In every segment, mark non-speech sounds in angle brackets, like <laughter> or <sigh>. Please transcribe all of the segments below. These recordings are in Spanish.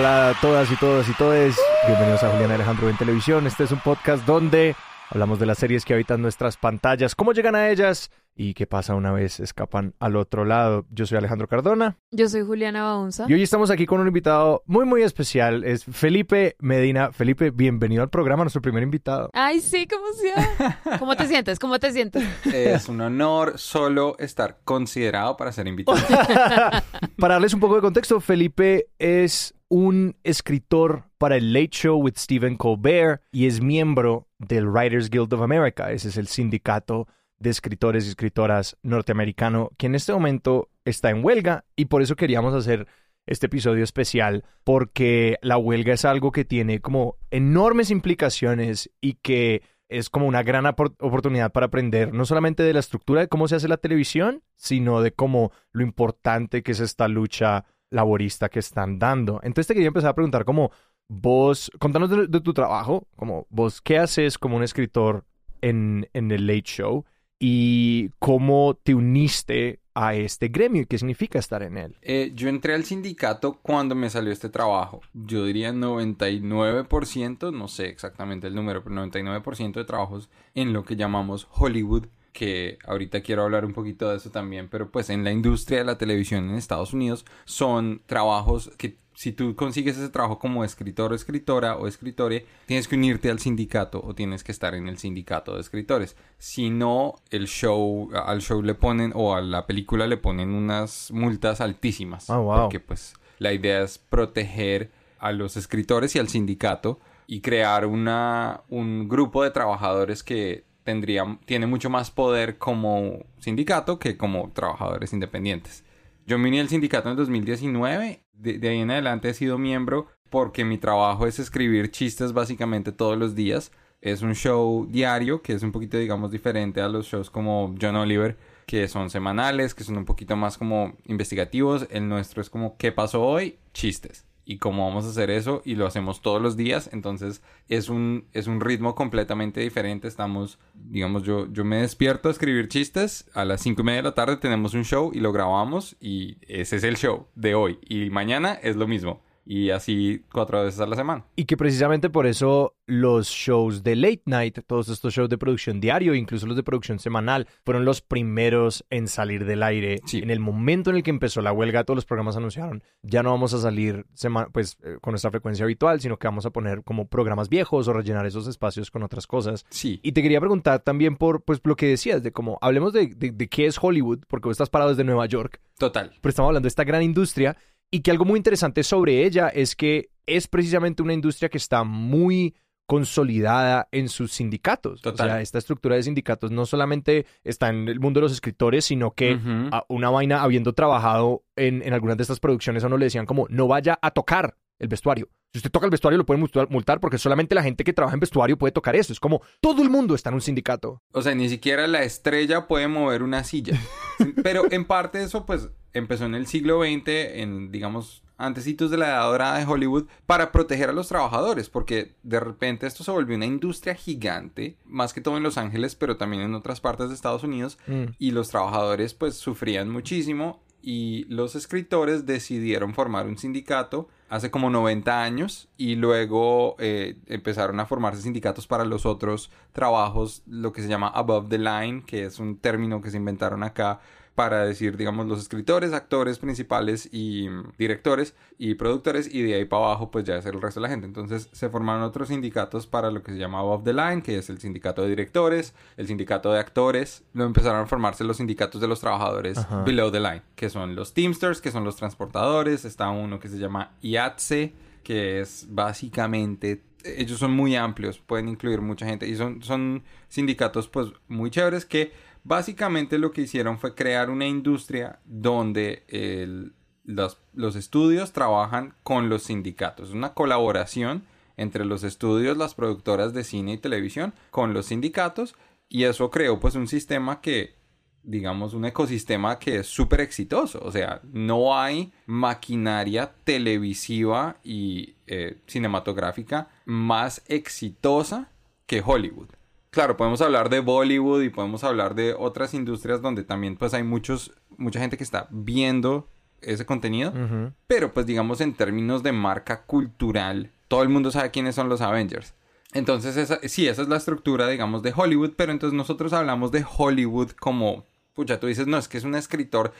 Hola a todas y todos y todes. Bienvenidos a Julián Alejandro en Televisión. Este es un podcast donde hablamos de las series que habitan nuestras pantallas, cómo llegan a ellas y qué pasa una vez escapan al otro lado. Yo soy Alejandro Cardona Yo soy Juliana Baunza. y hoy estamos aquí con un invitado muy muy especial. Es Felipe Medina. Felipe, bienvenido al programa, nuestro primer invitado. Ay, sí, ¿cómo sea? ¿Cómo te sientes? ¿Cómo te sientes? Es un honor solo estar considerado para ser invitado. <laughs> Para darles un poco de contexto, Felipe es un escritor para el Late Show with Stephen Colbert y es miembro del Writers Guild of America. Ese es el sindicato de escritores y escritoras norteamericano que en este momento está en huelga y por eso queríamos hacer este episodio especial porque la huelga es algo que tiene como enormes implicaciones y que es como una gran oportunidad para aprender no solamente de la estructura de cómo se hace la televisión, sino de cómo lo importante que es esta lucha laborista que están dando. Entonces te quería empezar a preguntar como vos, contanos de, tu trabajo, como vos, ¿qué haces como un escritor en, en el Late Show? Y cómo te uniste a este gremio y qué significa estar en él. Eh, yo entré al sindicato cuando me salió este trabajo. Yo diría 99%, no sé exactamente el número, pero 99% de trabajos en lo que llamamos Hollywood, que ahorita quiero hablar un poquito de eso también, pero pues en la industria de la televisión en Estados Unidos son trabajos que si tú consigues ese trabajo como escritor o escritora o escritore, tienes que unirte al sindicato o tienes que estar en el sindicato de escritores. Si no, el show, al show le ponen o a la película le ponen unas multas altísimas. Ah, wow. Porque pues la idea es proteger a los escritores y al sindicato y crear una, un grupo de trabajadores que tendría, tiene mucho más poder como sindicato que como trabajadores independientes. Yo me uní al sindicato en el 2019, de, de ahí en adelante he sido miembro porque mi trabajo es escribir chistes básicamente todos los días. Es un show diario que es un poquito, digamos, diferente a los shows como John Oliver, que son semanales, que son un poquito más como investigativos. El nuestro es como ¿qué pasó hoy? Chistes. Y cómo vamos a hacer eso y lo hacemos todos los días, entonces es un, es un ritmo completamente diferente. Estamos, digamos, yo, yo me despierto a escribir chistes, a las cinco y media de la tarde tenemos un show y lo grabamos y ese es el show de hoy. Y mañana es lo mismo. Y así cuatro veces a la semana. Y que precisamente por eso los shows de late night, todos estos shows de producción diario, incluso los de producción semanal, fueron los primeros en salir del aire. Sí. En el momento en el que empezó la huelga, todos los programas anunciaron, ya no vamos a salir pues eh, con nuestra frecuencia habitual, sino que vamos a poner como programas viejos o rellenar esos espacios con otras cosas. Sí. Y te quería preguntar también por pues lo que decías, de cómo hablemos de, de, de qué es Hollywood, porque vos estás parado desde Nueva York, Total. pero estamos hablando de esta gran industria y que algo muy interesante sobre ella es que es precisamente una industria que está muy consolidada en sus sindicatos. Total. O sea, esta estructura de sindicatos no solamente está en el mundo de los escritores, sino que una vaina habiendo trabajado en, en algunas de estas producciones a uno le decían como no vaya a tocar el vestuario. Si usted toca el vestuario lo pueden multar- porque solamente la gente que trabaja en vestuario puede tocar eso. Es como todo el mundo está en un sindicato. O sea, ni siquiera la estrella puede mover una silla. <laughs> Pero en parte eso, pues, empezó en el siglo XX, en, digamos, antecitos de la edad dorada de Hollywood, para proteger a los trabajadores, porque de repente esto se volvió una industria gigante, más que todo en Los Ángeles, pero también en otras partes de Estados Unidos, Mm. y los trabajadores, pues, sufrían muchísimo, y los escritores decidieron formar un sindicato hace como 90 años y luego eh, empezaron a formarse sindicatos para los otros trabajos, lo que se llama above the line, que es un término que se inventaron acá para decir, digamos, los escritores, actores principales y mm, directores y productores y de ahí para abajo pues ya es el resto de la gente. Entonces se formaron otros sindicatos para lo que se llama Above the Line, que es el sindicato de directores, el sindicato de actores. Luego empezaron a formarse los sindicatos de los trabajadores Ajá. Below the Line, que son los Teamsters, que son los transportadores. Está uno que se llama IATSE, que es básicamente ellos son muy amplios, pueden incluir mucha gente y son, son sindicatos pues muy chéveres que Básicamente lo que hicieron fue crear una industria donde los, los estudios trabajan con los sindicatos. Una colaboración entre los estudios, las productoras de cine y televisión con los sindicatos y eso creó pues un sistema que digamos un ecosistema que es súper exitoso. O sea, no hay maquinaria televisiva y eh, cinematográfica más exitosa que Hollywood. Claro, podemos hablar de Bollywood y podemos hablar de otras industrias donde también pues hay muchos, mucha gente que está viendo ese contenido. Pero pues digamos en términos de marca cultural, todo el mundo sabe quiénes son los Avengers. Entonces, esa, sí, esa es la estructura, digamos, de Hollywood, pero entonces nosotros hablamos de Hollywood como, pucha, tú dices, no, es que es un escritor,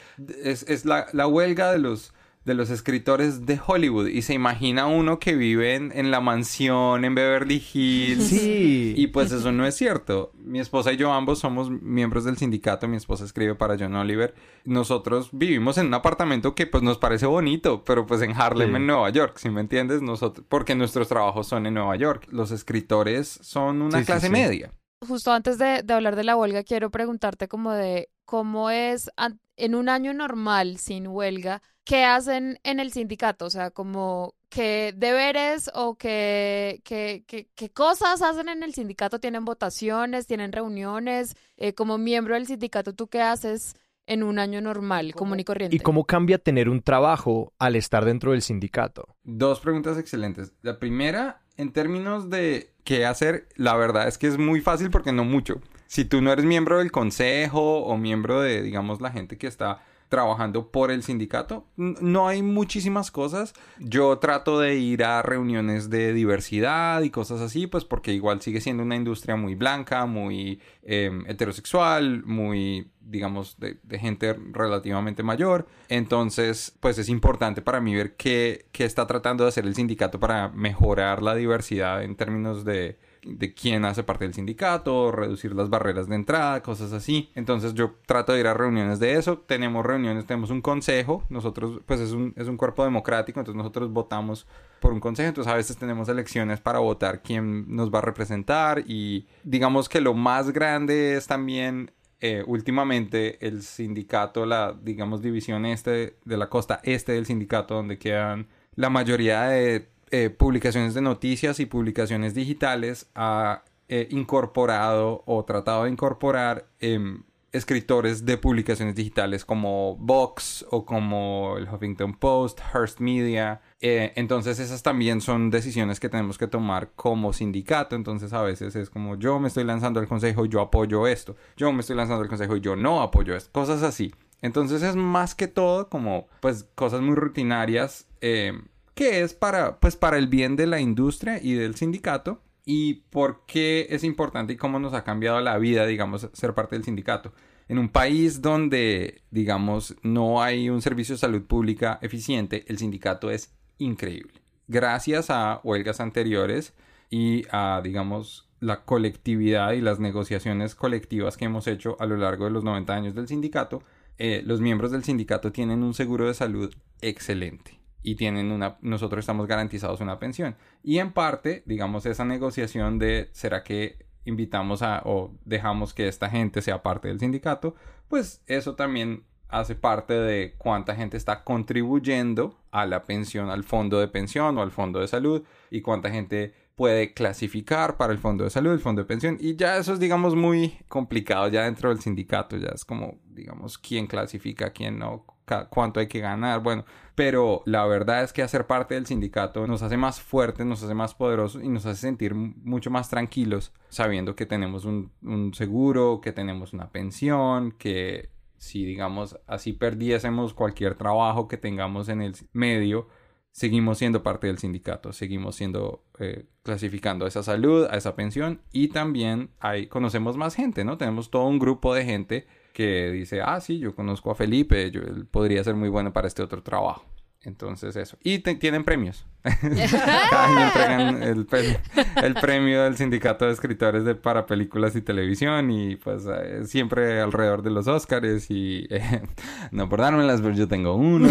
es, es la, la huelga de los, de los escritores de Hollywood y se imagina uno que vive en, en la mansión, en Beverly Hills. Sí. Y pues eso no es cierto. Mi esposa y yo ambos somos miembros del sindicato. Mi esposa escribe para John Oliver. Nosotros vivimos en un apartamento que pues nos parece bonito, pero pues en Harlem, Sí. en Nueva York, si me entiendes, nosotros, porque nuestros trabajos son en Nueva York. Los escritores son una clase sí. media. Justo antes de, de hablar de la huelga, quiero preguntarte como de cómo es en un año normal sin huelga, ¿qué hacen en el sindicato? O sea, como qué deberes o qué, qué, qué, qué cosas hacen en el sindicato. ¿Tienen votaciones? ¿Tienen reuniones? Eh, como miembro del sindicato, ¿tú qué haces en un año normal, común y corriente? ¿Y cómo cambia tener un trabajo al estar dentro del sindicato? Dos preguntas excelentes. La primera, en términos de qué hacer, la verdad es que es muy fácil porque no mucho. Si tú no eres miembro del consejo o miembro de, digamos, la gente que está trabajando por el sindicato, no hay muchísimas cosas. Yo trato de ir a reuniones de diversidad y cosas así, pues porque igual sigue siendo una industria muy blanca, muy eh, heterosexual, muy, digamos, de, de gente relativamente mayor. Entonces, pues es importante para mí ver qué, qué está tratando de hacer el sindicato para mejorar la diversidad en términos de, de quién hace parte del sindicato, reducir las barreras de entrada, cosas así. Entonces yo trato de ir a reuniones de eso. Tenemos reuniones, tenemos un consejo. Nosotros, pues es un, es un cuerpo democrático, entonces nosotros votamos por un consejo. Entonces a veces tenemos elecciones para votar quién nos va a representar y digamos que lo más grande es también eh, últimamente el sindicato, la, digamos, división este de la costa este del sindicato, donde quedan la mayoría de eh, publicaciones de noticias y publicaciones digitales, ha eh, incorporado o tratado de incorporar em, escritores de publicaciones digitales como Vox o como el Huffington Post, Hearst Media. Eh, entonces esas también son decisiones que tenemos que tomar como sindicato. Entonces a veces es como yo me estoy lanzando al consejo y yo apoyo esto. Yo me estoy lanzando al consejo y yo no apoyo esto. Cosas así. Entonces es más que todo como pues cosas muy rutinarias eh, que es para pues para el bien de la industria y del sindicato y por qué es importante y cómo nos ha cambiado la vida, digamos, ser parte del sindicato. En un país donde, digamos, no hay un servicio de salud pública eficiente, el sindicato es increíble. Gracias a huelgas anteriores y a, digamos, la colectividad y las negociaciones colectivas que hemos hecho a lo largo de los 90 años del sindicato, eh, los miembros del sindicato tienen un seguro de salud excelente y tienen una nosotros estamos garantizados una pensión. Y en parte digamos esa negociación de será que invitamos a o dejamos que esta gente sea parte del sindicato pues eso también hace parte de cuánta gente está contribuyendo a la pensión al fondo de pensión o al fondo de salud y cuánta gente puede clasificar para el fondo de salud, el fondo de pensión. Y ya eso es digamos muy complicado ya dentro del sindicato, ya es como digamos quién clasifica, quién no, cuánto hay que ganar, bueno, pero la verdad es que hacer parte del sindicato nos hace más fuertes, nos hace más poderosos y nos hace sentir mucho más tranquilos sabiendo que tenemos un, seguro, que tenemos una pensión, que si digamos así perdiésemos cualquier trabajo que tengamos en el medio, seguimos siendo parte del sindicato, seguimos siendo eh, clasificando a esa salud, a esa pensión y también hay, conocemos más gente, ¿no? Tenemos todo un grupo de gente que dice, ah, sí, yo conozco a Felipe, yo, él podría ser muy bueno para este otro trabajo. Entonces eso. Y te- tienen premios. <laughs> Cada año entregan <laughs> el, pre- el premio del sindicato de escritores de, para películas y televisión y pues eh, siempre alrededor de los Oscars y eh, <laughs> no por dármelas, pero yo tengo uno.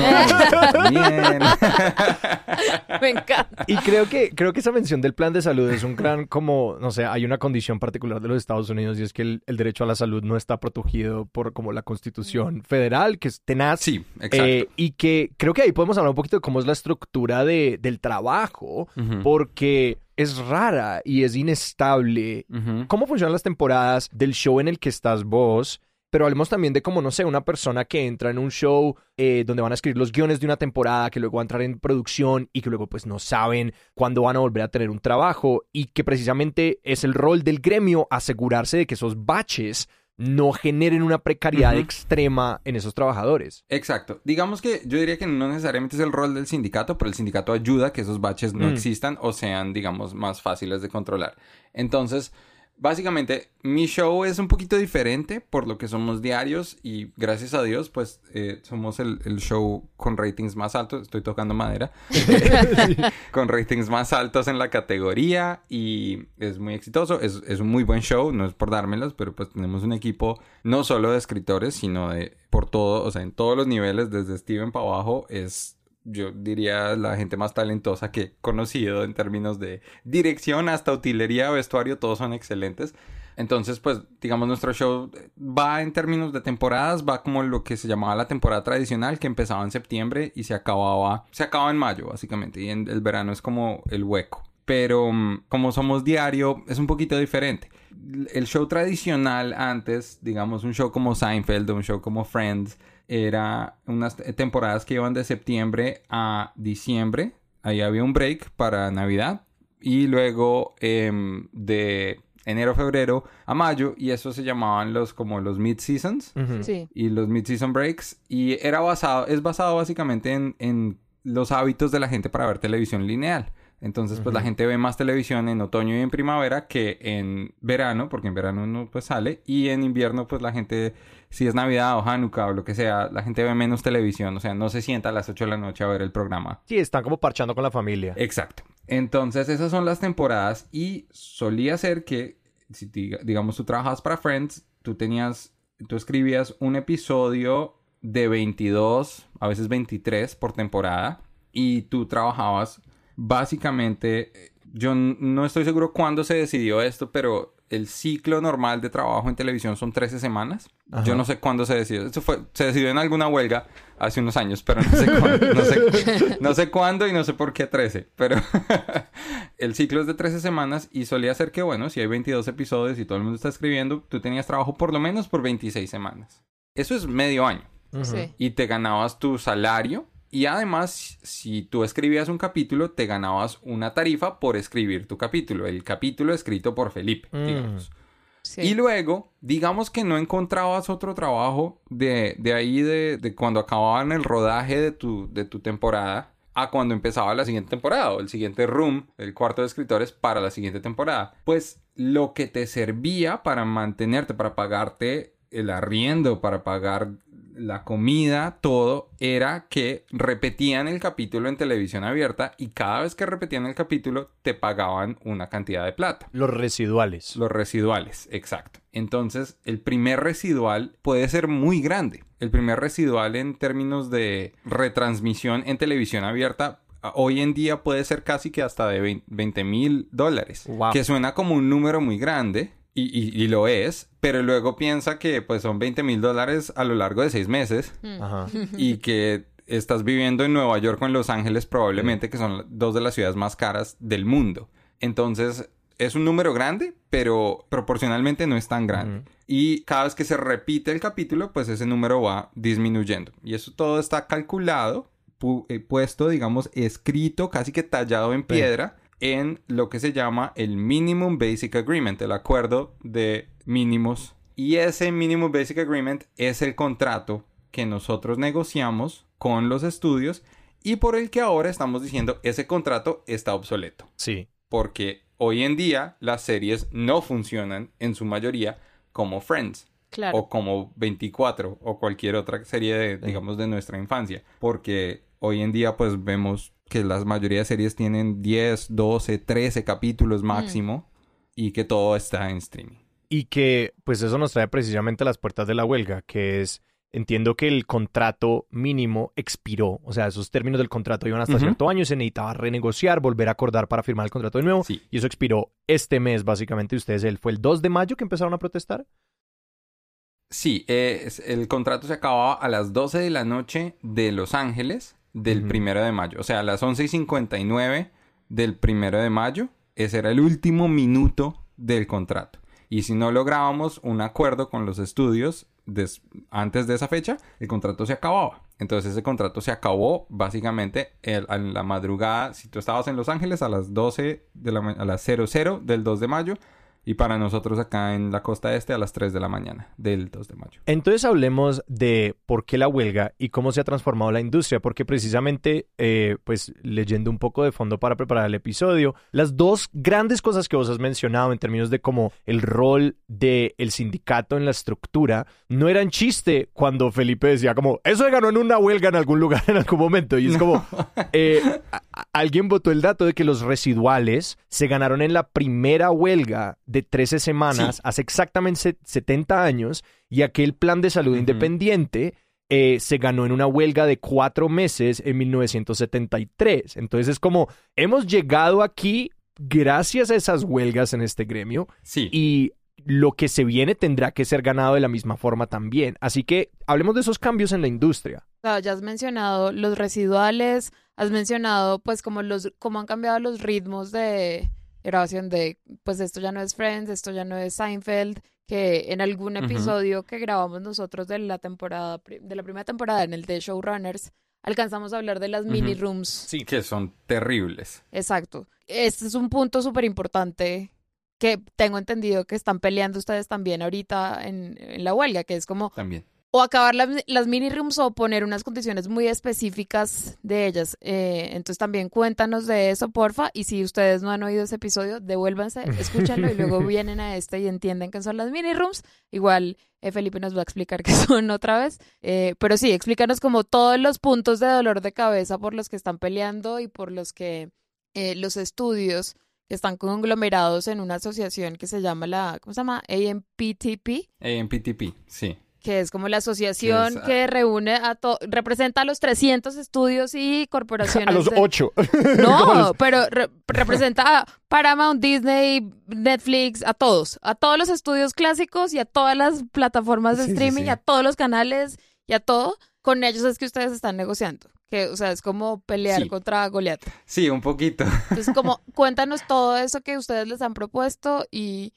Bien. Me encanta. Y creo que, creo que esa mención del plan de salud es un gran, como, no sé, hay una condición particular de los Estados Unidos y es que el, el derecho a la salud no está protegido por como la constitución federal, que es tenaz. Sí, exacto. Eh, y que creo que ahí podemos hablar un poquito de cómo es la estructura de, del trabajo, porque es rara y es inestable. ¿Cómo funcionan las temporadas del show en el que estás vos? Pero hablemos también de cómo, no sé, una persona que entra en un show eh, donde van a escribir los guiones de una temporada, que luego va a entrar en producción y que luego pues no saben cuándo van a volver a tener un trabajo y que precisamente es el rol del gremio asegurarse de que esos baches no generen una precariedad extrema en esos trabajadores. Exacto. Digamos que yo diría que no necesariamente es el rol del sindicato, pero el sindicato ayuda a que esos baches no Mm. existan o sean, digamos, más fáciles de controlar. Entonces, básicamente, mi show es un poquito diferente por lo que somos diarios y gracias a Dios, pues eh, somos el, el show con ratings más altos. Estoy tocando madera. <laughs> <laughs> con ratings más altos en la categoría y es muy exitoso. Es, es un muy buen show, no es por dármelos, pero pues tenemos un equipo no solo de escritores, sino de por todo, o sea, en todos los niveles, desde Steven para abajo, es yo diría la gente más talentosa que he conocido en términos de dirección hasta utilería, vestuario, todos son excelentes. Entonces, pues, digamos, nuestro show va en términos de temporadas, va como lo que se llamaba la temporada tradicional, que empezaba en septiembre y se acababa, se acaba en mayo, básicamente, y en el verano es como el hueco. Pero mm, como somos diario, es un poquito diferente. El show tradicional antes, digamos, un show como Seinfeld un show como Friends, era unas temporadas que iban de septiembre a diciembre. Ahí había un break para Navidad. Y luego em, de enero, febrero a mayo. Y eso se llamaban los como los mid-seasons. Sí. y los mid-season breaks. Y era basado, es basado básicamente en, en los hábitos de la gente para ver televisión lineal. Entonces, pues la gente ve más televisión en otoño y en primavera que en verano, porque en verano uno pues sale. Y en invierno, pues la gente, si es Navidad o Hanukkah o lo que sea, la gente ve menos televisión. O sea, no se sienta a las 8 de la noche a ver el programa. Sí, están como parchando con la familia. Exacto. Entonces, esas son las temporadas y solía ser que, si diga- digamos tú trabajabas para Friends, tú tenías, tú escribías un episodio de 22, a veces 23 por temporada y tú trabajabas básicamente, eh, yo no estoy seguro cuándo se decidió esto, pero el ciclo normal de trabajo en televisión son 13 semanas. Ajá. Yo no sé cuándo se decidió. Esto fue, se decidió en alguna huelga hace unos años, pero no sé cuándo, <laughs> no sé, no sé cuándo y no sé por qué 13. Pero <laughs> el ciclo es de 13 semanas y solía ser que, bueno, si hay 22 episodios y todo el mundo está escribiendo, tú tenías trabajo por lo menos por 26 semanas. Eso es medio año. Sí. Y te ganabas tu salario. Y además, si tú escribías un capítulo, te ganabas una tarifa por escribir tu capítulo. El capítulo escrito por Felipe, Mm. digamos. Sí. Y luego, digamos que no encontrabas otro trabajo de, de ahí, de, de cuando acababan el rodaje de tu, de tu temporada, a cuando empezaba la siguiente temporada, o el siguiente room, el cuarto de escritores para la siguiente temporada. Pues lo que te servía para mantenerte, para pagarte el arriendo, para pagar la comida, todo, era que repetían el capítulo en televisión abierta y cada vez que repetían el capítulo te pagaban una cantidad de plata. Los residuales. Los residuales, exacto. Entonces, el primer residual puede ser muy grande. El primer residual en términos de retransmisión en televisión abierta hoy en día puede ser casi que hasta de 20 mil dólares. Wow. Que suena como un número muy grande. Y, y- y lo es, pero luego piensa que pues son 20 mil dólares a lo largo de seis meses Mm. Ajá. <laughs> y que estás viviendo en Nueva York o en Los Ángeles probablemente, que son dos de las ciudades más caras del mundo. Entonces, es un número grande, pero proporcionalmente no es tan grande. Y cada vez que se repite el capítulo, pues ese número va disminuyendo. Y eso todo está calculado, pu- eh, puesto, digamos, escrito, casi que tallado en piedra, en lo que se llama el Minimum Basic Agreement, el acuerdo de mínimos. Y ese Minimum Basic Agreement es el contrato que nosotros negociamos con los estudios y por el que ahora estamos diciendo ese contrato está obsoleto Sí. porque hoy en día las series no funcionan en su mayoría como Friends. Claro. o como 24 o cualquier otra serie de, digamos, de nuestra infancia. Porque hoy en día pues vemos que la mayoría de series tienen 10, 12, 13 capítulos máximo y que todo está en streaming. Y que pues eso nos trae precisamente a las puertas de la huelga, que es, entiendo que el contrato mínimo expiró, o sea, esos términos del contrato iban hasta cierto año, se necesitaba renegociar, volver a acordar para firmar el contrato de nuevo, Sí. y eso expiró este mes básicamente. Ustedes, él fue el 2 de mayo que empezaron a protestar. Sí, eh, es- el contrato se acababa a las 12 de la noche de Los Ángeles del Ujú. primero de mayo. O sea, a las 11 y 59 del primero de mayo. Ese era el último minuto del contrato. Y si no lográbamos un acuerdo con los estudios des- antes de esa fecha, el contrato se acababa. Entonces ese contrato se acabó básicamente el- a la madrugada. Si tú estabas en Los Ángeles a las 12 de la a las 00 del 2 de mayo. Y para nosotros acá en la costa este a las 3 de la mañana del 2 de mayo. Entonces hablemos de por qué la huelga y cómo se ha transformado la industria, porque precisamente, eh, pues leyendo un poco de fondo para preparar el episodio, las dos grandes cosas que vos has mencionado en términos de cómo el rol del sindicato en la estructura no eran chiste cuando Felipe decía como, eso se ganó en una huelga en algún lugar en algún momento, y es como, <laughs> eh, alguien votó el dato de que los residuales se ganaron en la primera huelga de 13 semanas Sí. hace exactamente se- 70 años y aquel plan de salud independiente eh, se ganó en una huelga de cuatro meses en 1973. Entonces es como, hemos llegado aquí gracias a esas huelgas en este gremio Sí. y lo que se viene tendrá que ser ganado de la misma forma también. Así que hablemos de esos cambios en la industria. Ya has mencionado los residuales, has mencionado pues como los cómo han cambiado los ritmos de grabación de pues esto ya no es Friends, esto ya no es Seinfeld, que en algún episodio que grabamos nosotros de la temporada de la primera temporada en el de Showrunners alcanzamos a hablar de las mini rooms. Sí. Que son terribles. Exacto. Este es un punto súper importante que tengo entendido que están peleando ustedes también ahorita en, en la huelga, que es como También. O acabar las, las mini rooms o poner unas condiciones muy específicas de ellas. Eh, entonces también cuéntanos de eso, porfa. Y si ustedes no han oído ese episodio, devuélvanse, <laughs> escúchanlo y luego vienen a este y entienden qué son las mini rooms. Igual eh, Felipe nos va a explicar <laughs> qué son otra vez. Eh, pero sí, explícanos como todos los puntos de dolor de cabeza por los que están peleando y por los que eh, los estudios que están conglomerados en una asociación que se llama la, ¿cómo se llama? AMPTP Eh, en PTP, sí. Que es como la asociación Que reúne a representa a los 300 estudios y <laughs> corporaciones. A los de- ocho. <laughs> No, Como los- pero re- representa a Paramount, Disney, Netflix, a todos, a todos los estudios clásicos y a todas las plataformas de Sí, streaming, sí. a todos los canales y a todo. Con ellos es que ustedes están negociando. Que, o sea, es como pelear contra Goliat. Sí, un poquito. Entonces, <laughs> como, cuéntanos todo eso que ustedes les han propuesto y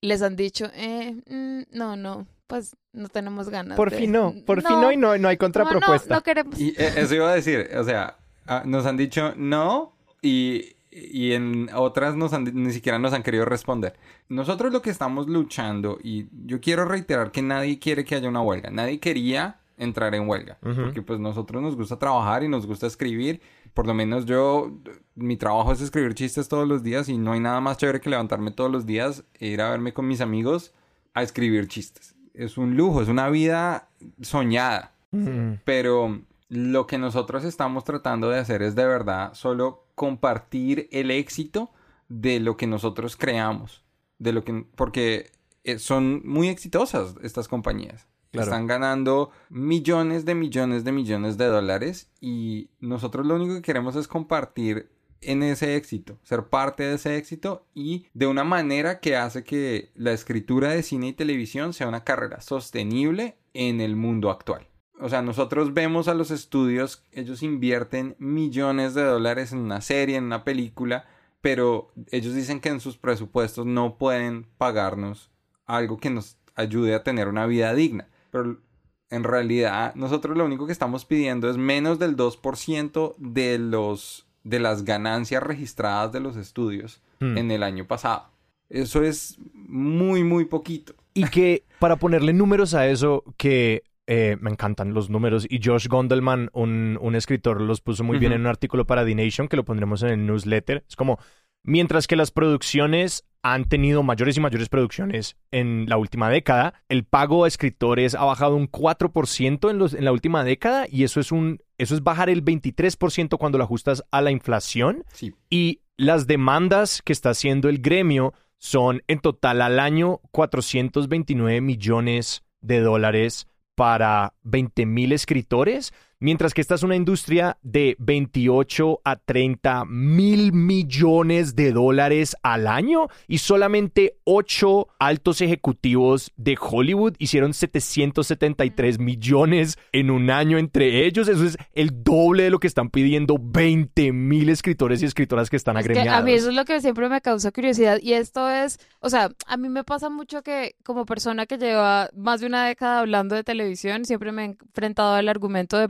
les han dicho, eh, mm, no, no, pues no tenemos ganas. Por de- fin no, por fin no y no, no hay como, no, contrapropuesta. no queremos. Y eh, eso iba a decir, o sea, ah, nos han dicho no y, y en otras nos han- ni siquiera nos han querido responder. Nosotros lo que estamos luchando, y yo quiero reiterar que nadie quiere que haya una huelga, nadie quería entrar en huelga, Ujú. porque pues nosotros nos gusta trabajar y nos gusta escribir, por lo menos yo, mi trabajo es escribir chistes todos los días y no hay nada más chévere que levantarme todos los días e ir a verme con mis amigos a escribir chistes. Es un lujo, es una vida soñada Mm. pero lo que nosotros estamos tratando de hacer es de verdad solo compartir el éxito de lo que nosotros creamos, de lo que porque eh, son muy exitosas estas compañías. Claro. Están ganando millones de millones de millones de dólares y nosotros lo único que queremos es compartir en ese éxito, ser parte de ese éxito y de una manera que hace que la escritura de cine y televisión sea una carrera sostenible en el mundo actual. O sea, nosotros vemos a los estudios, ellos invierten millones de dólares en una serie, en una película, pero ellos dicen que en sus presupuestos no pueden pagarnos algo que nos ayude a tener una vida digna. Pero en realidad nosotros lo único que estamos pidiendo es menos del 2% de los de las ganancias registradas de los estudios Mm. en el año pasado. Eso es muy muy poquito. Y que para ponerle números a eso, que eh, me encantan los números, y Josh Gondelman, un, un escritor, los puso muy bien en un artículo para The Nation, que lo pondremos en el newsletter. Es como, Mientras que las producciones han tenido mayores y mayores producciones en la última década. El pago a escritores ha bajado un 4% en, los, en la última década y eso es, un, eso es bajar el 23% cuando lo ajustas a la inflación. Sí. Y las demandas que está haciendo el gremio son en total al año 429 millones de dólares para 20 mil escritores, mientras que esta es una industria de 28 a 30 mil millones de dólares al año y solamente 8 altos ejecutivos de Hollywood hicieron 773 millones en un año entre ellos. Eso es el doble de lo que están pidiendo 20 mil escritores y escritoras que están Es que a mí eso es lo que siempre me causa curiosidad y esto es, o sea, a mí me pasa mucho que como persona que lleva más de una década hablando de televisión, siempre me he enfrentado al argumento de,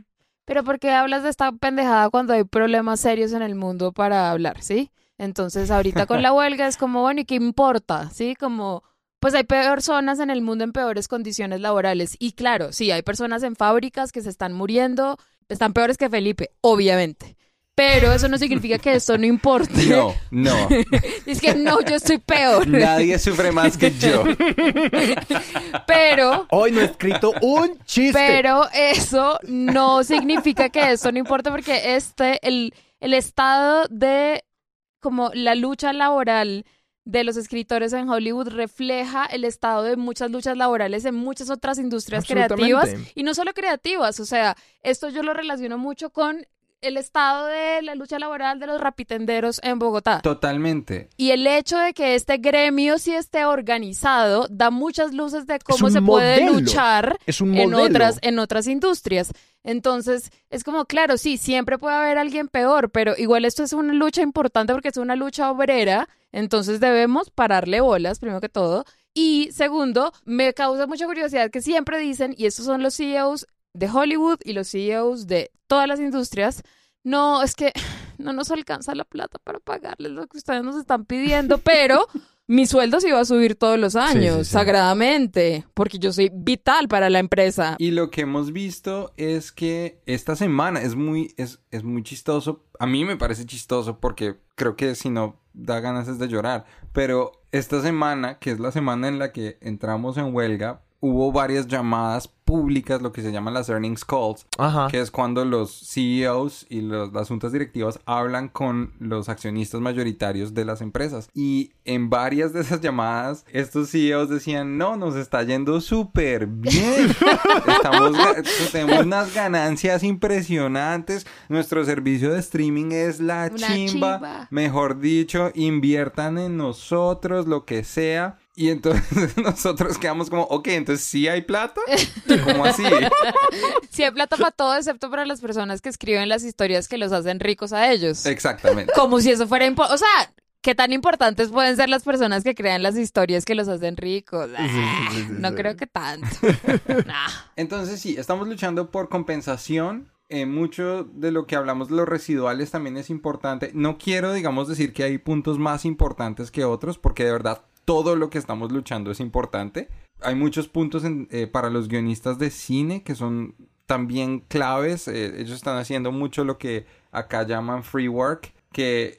pero ¿por qué hablas de esta pendejada cuando hay problemas serios en el mundo para hablar, sí? Entonces ahorita con la <laughs> huelga es como, bueno, ¿y qué importa? ¿Sí? Como, pues hay personas en el mundo en peores condiciones laborales y claro, sí, hay personas en fábricas que se están muriendo, están peores que Felipe, obviamente. Pero eso no significa que esto no importe. No, no. <laughs> Es que no, yo estoy peor. Nadie sufre más que yo. Pero, Hoy no he escrito un chiste. pero eso no significa que esto no importa porque este, el, el estado de como la lucha laboral de los escritores en Hollywood refleja el estado de muchas luchas laborales en muchas otras industrias creativas y no solo creativas, o sea, esto yo lo relaciono mucho con el estado de la lucha laboral de los rapitenderos en Bogotá. Totalmente. Y el hecho de que este gremio sí esté organizado da muchas luces de cómo se puede luchar es un en otras, en otras industrias. Entonces, es como, claro, sí, siempre puede haber alguien peor, pero igual esto es una lucha importante porque es una lucha obrera, entonces debemos pararle bolas, primero que todo. Y segundo, me causa mucha curiosidad que siempre dicen, y estos son los CEOs de Hollywood y los CEOs de todas las industrias, no, es que <laughs> no nos alcanza la plata para pagarles lo que ustedes nos están pidiendo, <laughs> pero mi sueldo sí va a subir todos los años, sí, sí. sagradamente, porque yo soy vital para la empresa. Y lo que hemos visto es que esta semana es muy, es, es muy chistoso. A mí me parece chistoso porque creo que si no da ganas es de llorar. Pero esta semana, que es la semana en la que entramos en huelga, hubo varias llamadas públicas, lo que se llaman las earnings calls, Ajá. que es cuando los CEOs y los- las juntas directivas hablan con los accionistas mayoritarios de las empresas. Y en varias de esas llamadas, estos CEOs decían, no, nos está yendo súper bien. <laughs> Estamos, ga- tenemos unas ganancias impresionantes. Nuestro servicio de streaming es la chimba. chimba. Mejor dicho, inviertan en nosotros, lo que sea. Y entonces <laughs> nosotros quedamos como, ok, entonces sí hay plata. ¿Cómo así? <laughs> Sí hay plata para todo, excepto para las personas que escriben las historias que los hacen ricos a ellos. Exactamente. Como si eso fuera importante. O sea, ¿qué tan importantes pueden ser las personas que crean las historias que los hacen ricos? Ah, sí, sí, no sí. creo que tanto. <laughs> Nah. Entonces sí, estamos luchando por compensación. Eh, mucho de lo que hablamos de los residuales también es importante. No quiero, digamos, decir que hay puntos más importantes que otros, porque de verdad todo lo que estamos luchando es importante. Hay muchos puntos en- eh, para los guionistas de cine que son también claves. Eh, ellos están haciendo mucho lo que acá llaman free work, que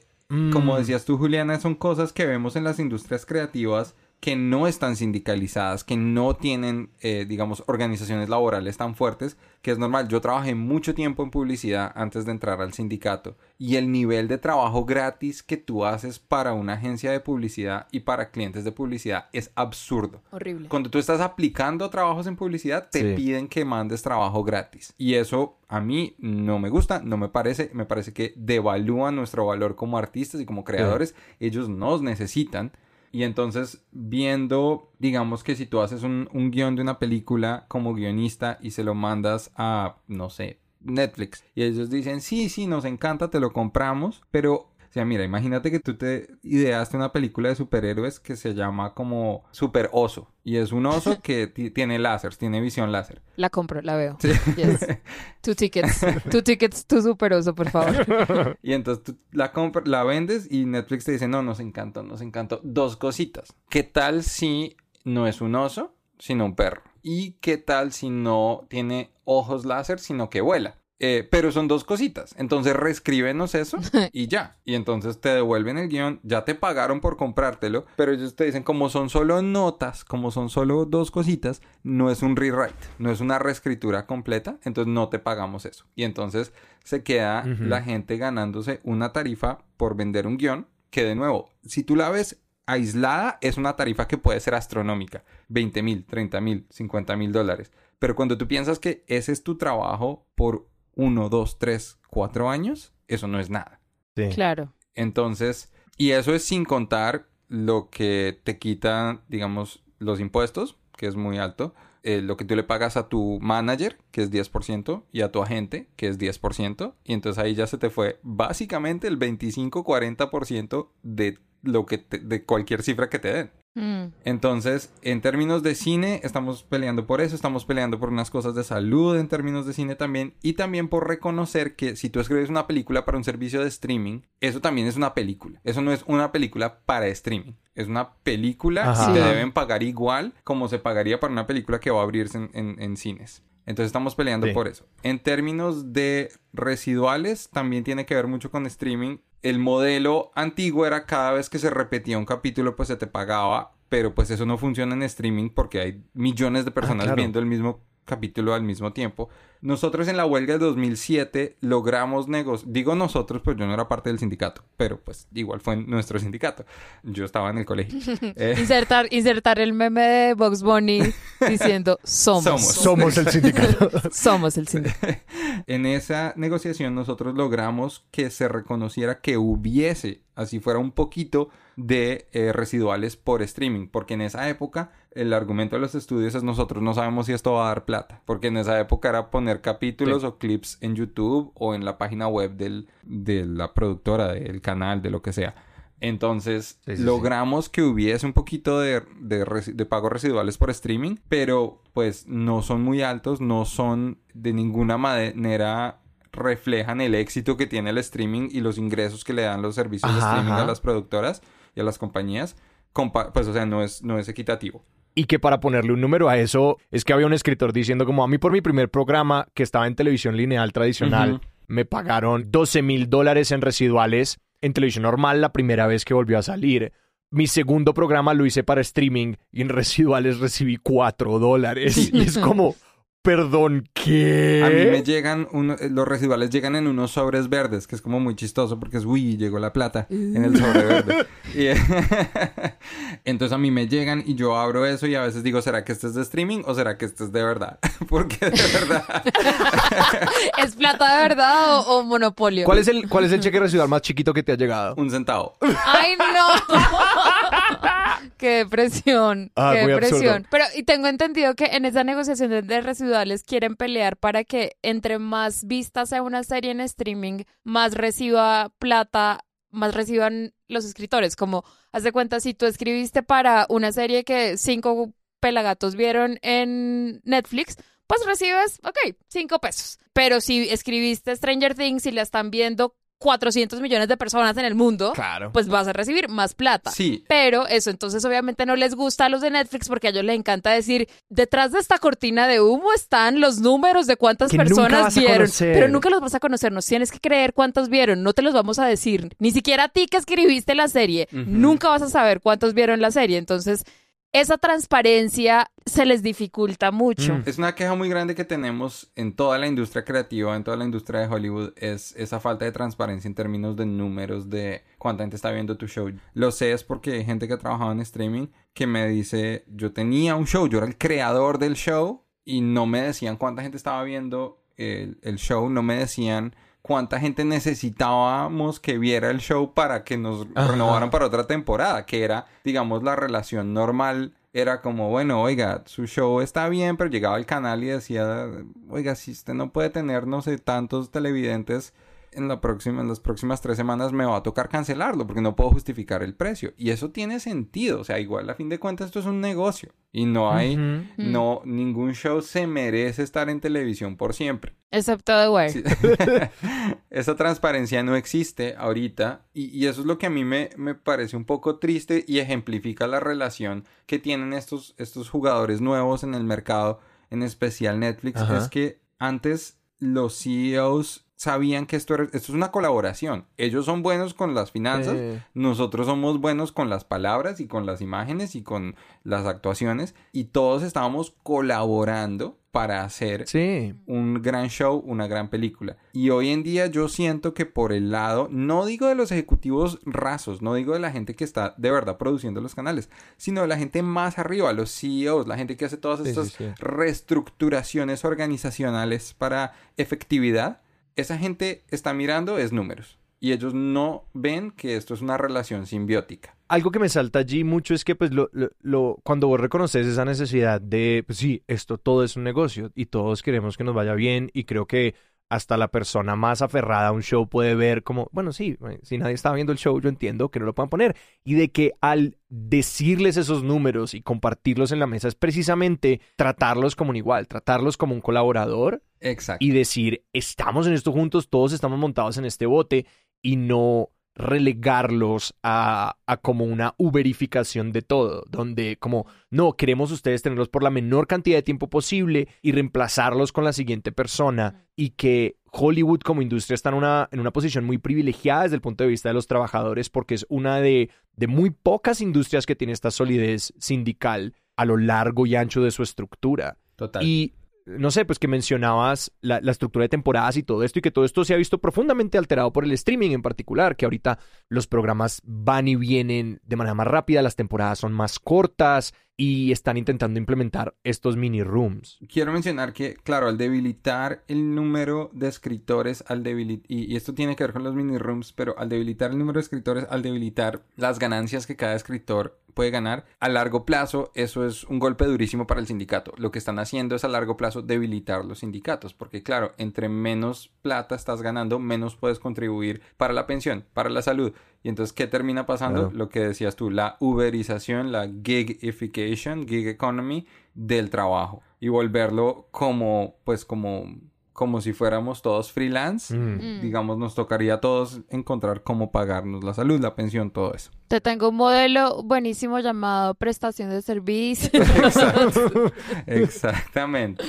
como Mm. decías tú, Juliana, son cosas que vemos en las industrias creativas que no están sindicalizadas, que no tienen, eh, digamos, organizaciones laborales tan fuertes, que es normal. Yo trabajé mucho tiempo en publicidad antes de entrar al sindicato y el nivel de trabajo gratis que tú haces para una agencia de publicidad y para clientes de publicidad es absurdo. Horrible. Cuando tú estás aplicando trabajos en publicidad, te Sí. piden que mandes trabajo gratis. Y eso a mí no me gusta, no me parece, me parece que devalúan nuestro valor como artistas y como creadores. Ellos nos necesitan. Y entonces, viendo, digamos que si tú haces un, un guion de una película como guionista y se lo mandas a, no sé, Netflix, y ellos dicen, sí, sí, nos encanta, te lo compramos, pero o sea, mira, imagínate que tú te ideaste una película de superhéroes que se llama como Super Oso. Y es un oso <laughs> que ti- tiene láser, tiene visión láser. La compro, la veo. Yes. <laughs> Two tickets. Two tickets, tu superoso, por favor. <laughs> Y entonces tú la compras, la vendes y Netflix te dice, no, nos encantó, nos encantó. Dos cositas. ¿Qué tal si no es un oso, sino un perro? ¿Y qué tal si no tiene ojos láser, sino que vuela? Eh, pero son dos cositas. Entonces reescríbenos eso <laughs> y ya. Y entonces te devuelven el guion, ya te pagaron por comprártelo, pero ellos te dicen como son solo notas, como son solo dos cositas, no es un rewrite, no es una reescritura completa, entonces no te pagamos eso. Y entonces se queda la gente ganándose una tarifa por vender un guion, que de nuevo, si tú la ves aislada, es una tarifa que puede ser astronómica, 20 mil, 30 mil, 50 mil dólares. Pero cuando tú piensas que ese es tu trabajo por uno, dos, tres, cuatro años, eso no es nada. Sí. Claro. Entonces, y eso es sin contar lo que te quitan, digamos, los impuestos, que es muy alto, eh, lo que tú le pagas a tu manager, que es 10%, y a tu agente, que es 10%, y entonces ahí ya se te fue básicamente el 25-40% de lo que te- de cualquier cifra que te den. Mm. Entonces, en términos de cine, estamos peleando por eso, estamos peleando por unas cosas de salud en términos de cine también, y también por reconocer que si tú escribes una película para un servicio de streaming, eso también es una película. Eso no es una película para streaming. Es una película Ajá. y te Sí. deben pagar igual como se pagaría para una película que va a abrirse en, en- en cines. Entonces estamos peleando Sí. por eso. En términos de residuales, también tiene que ver mucho con streaming. El modelo antiguo era cada vez que se repetía un capítulo, pues se te pagaba, pero pues eso no funciona en streaming porque hay millones de personas claro. viendo el mismo capítulo al mismo tiempo. Nosotros en la huelga de 2007 logramos negociar, digo nosotros, pues yo no era parte del sindicato, pero pues igual fue nuestro sindicato. Yo estaba en el colegio. <laughs> Eh, Insertar, insertar el meme de Box Bunny <laughs> diciendo somos. Somos. Somos el sindicato. <laughs> Somos el sindicato. En esa negociación nosotros logramos que se reconociera que hubiese, así fuera un poquito, de eh, residuales por streaming, porque en esa época el argumento de los estudios es nosotros no sabemos si esto va a dar plata, porque en esa época era poner capítulos Sí. o clips en YouTube o en la página web del, de la productora, del canal, de lo que sea. Entonces Sí, sí, sí. logramos que hubiese un poquito de, de, pagos residuales por streaming, pero pues no son muy altos, no son de ninguna manera reflejan el éxito que tiene el streaming y los ingresos que le dan los servicios de streaming ajá. a las productoras y a las compañías. Compa- pues o sea, no es, no es equitativo. Y que para ponerle un número a eso, es que había un escritor diciendo como a mí por mi primer programa que estaba en televisión lineal tradicional, me pagaron 12 mil dólares en residuales en televisión normal la primera vez que volvió a salir. Mi segundo programa lo hice para streaming y en residuales recibí 4 dólares. <laughs> Y es como, perdón, ¿qué? A mí me llegan, uno- eh, los residuales llegan en unos sobres verdes, que es como muy chistoso porque es, uy, llegó la plata en el sobre verde. <laughs> Y, <laughs> entonces a mí me llegan y yo abro eso y a veces digo, ¿será que este es de streaming o será que este es de verdad? <laughs> porque de verdad. ¿Es plata de verdad o, o monopolio? ¿Cuál es, el, ¿Cuál es el cheque residual más chiquito que te ha llegado? un centavo. ¡Ay, no! <laughs> ¡Qué depresión! Ah, ¡Qué depresión! absurdo. Pero y tengo entendido que en esa negociación de, de residuales quieren pelear para que entre más vistas sea una serie en streaming, más reciba plata, más reciban los escritores. Como, haz de cuenta, si tú escribiste para una serie que cinco pelagatos vieron en Netflix, pues recibes, ok, cinco pesos. Pero si escribiste Stranger Things y la están viendo 400 millones de personas en el mundo, Claro. pues vas a recibir más plata. Sí, Pero eso entonces obviamente no les gusta a los de Netflix porque a ellos les encanta decir, detrás de esta cortina de humo están los números de cuántas Que personas vieron, pero nunca los vas a conocer, nos tienes que creer cuántos vieron, no te los vamos a decir, ni siquiera a ti que escribiste la serie, nunca vas a saber cuántos vieron la serie, entonces esa transparencia se les dificulta mucho. Mm. Es una queja muy grande que tenemos en toda la industria creativa, en toda la industria de Hollywood, es esa falta de transparencia en términos de números de cuánta gente está viendo tu show. Lo sé es porque hay gente que ha trabajado en streaming que me dice, yo tenía un show, yo era el creador del show y no me decían cuánta gente estaba viendo el, el show, no me decían cuánta gente necesitábamos que viera el show para que nos Ajá. renovaran para otra temporada, que era, digamos, la relación normal. Era como, bueno, oiga, su show está bien, pero llegaba al canal y decía, oiga, si usted no puede tener, no sé, tantos televidentes en la próxima, en las próximas tres semanas me va a tocar cancelarlo porque no puedo justificar el precio. Y eso tiene sentido. O sea, igual a fin de cuentas esto es un negocio. Y no hay, Ujú. no, ningún show se merece estar en televisión por siempre. Excepto The Wire. Sí. <laughs> Esa transparencia no existe ahorita y, y eso es lo que a mí me, me parece un poco triste y ejemplifica la relación que tienen estos, estos jugadores nuevos en el mercado, en especial Netflix. Ajá. Es que antes los CEOs sabían que esto, era- esto es una colaboración. Ellos son buenos con las finanzas, Eh. nosotros somos buenos con las palabras y con las imágenes y con las actuaciones y todos estábamos colaborando para hacer Sí. un gran show, una gran película. Y hoy en día yo siento que por el lado, no digo de los ejecutivos rasos, no digo de la gente que está de verdad produciendo los canales, sino de la gente más arriba, los CEOs, la gente que hace todas Sí, estas sí, sí. reestructuraciones organizacionales para efectividad. Esa gente está mirando es números. Y ellos no ven que esto es una relación simbiótica. Algo que me salta allí mucho es que pues lo, lo- cuando vos reconoces esa necesidad de, pues sí, esto todo es un negocio y todos queremos que nos vaya bien y creo que hasta la persona más aferrada a un show puede ver como, bueno, sí, eh, si nadie está viendo el show, yo entiendo que no lo puedan poner. Y de que al decirles esos números y compartirlos en la mesa es precisamente tratarlos como un igual, tratarlos como un colaborador Exacto. y decir, estamos en esto juntos, todos estamos montados en este bote y no relegarlos a, a como una uberificación de todo, donde como, no, queremos ustedes tenerlos por la menor cantidad de tiempo posible y reemplazarlos con la siguiente persona y que Hollywood como industria está en una, en una posición muy privilegiada desde el punto de vista de los trabajadores porque es una de, de muy pocas industrias que tiene esta solidez sindical a lo largo y ancho de su estructura. Total. Y no sé, pues que mencionabas la, la estructura de temporadas y todo esto, y que todo esto se ha visto profundamente alterado por el streaming en particular, que ahorita los programas van y vienen de manera más rápida, las temporadas son más cortas y están intentando implementar estos mini rooms. Quiero mencionar que, claro, al debilitar el número de escritores, al debilitar, y, y esto tiene que ver con los mini rooms, pero al debilitar el número de escritores, al debilitar las ganancias que cada escritor puede ganar, a largo plazo eso es un golpe durísimo para el sindicato. Lo que están haciendo es a largo plazo debilitar los sindicatos, porque claro, entre menos plata estás ganando, menos puedes contribuir para la pensión, para la salud. Y entonces, ¿qué termina pasando? Claro. Lo que decías tú, la uberización, la gigification, gig economy del trabajo y volverlo como, pues, como, como si fuéramos todos freelance. Mm. Mm. Digamos, nos tocaría a todos encontrar cómo pagarnos la salud, la pensión, todo eso. Te tengo un modelo buenísimo llamado prestación de servicio. <laughs> Exacto. <laughs> Exactamente.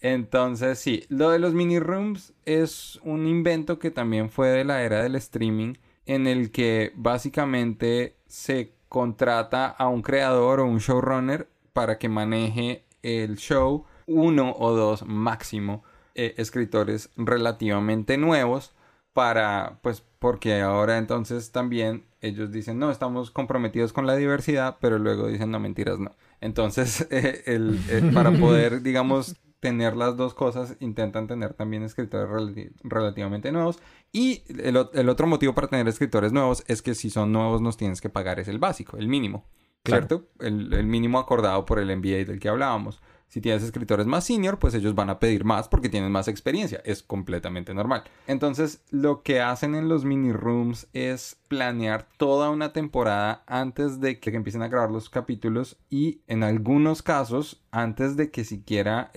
Entonces, sí, lo de los mini rooms es un invento que también fue de la era del streaming, en el que básicamente se contrata a un creador o un showrunner para que maneje el show, uno o dos máximo eh, escritores relativamente nuevos para, pues, porque ahora entonces también ellos dicen, no, estamos comprometidos con la diversidad, pero luego dicen, no, mentiras, no. Entonces, <laughs> eh, el, eh, para poder, digamos, tener las dos cosas, intentan tener también escritores relati- relativamente nuevos. Y el, otro motivo para tener escritores nuevos es que si son nuevos nos tienes que pagar es el básico, el mínimo, Claro. ¿cierto? El, el mínimo acordado por el MBA del que hablábamos. Si tienes escritores más senior, pues ellos van a pedir más porque tienen más experiencia. Es completamente normal. Entonces, lo que hacen en los mini rooms es planear toda una temporada antes de que empiecen a grabar los capítulos y en algunos casos antes de que siquiera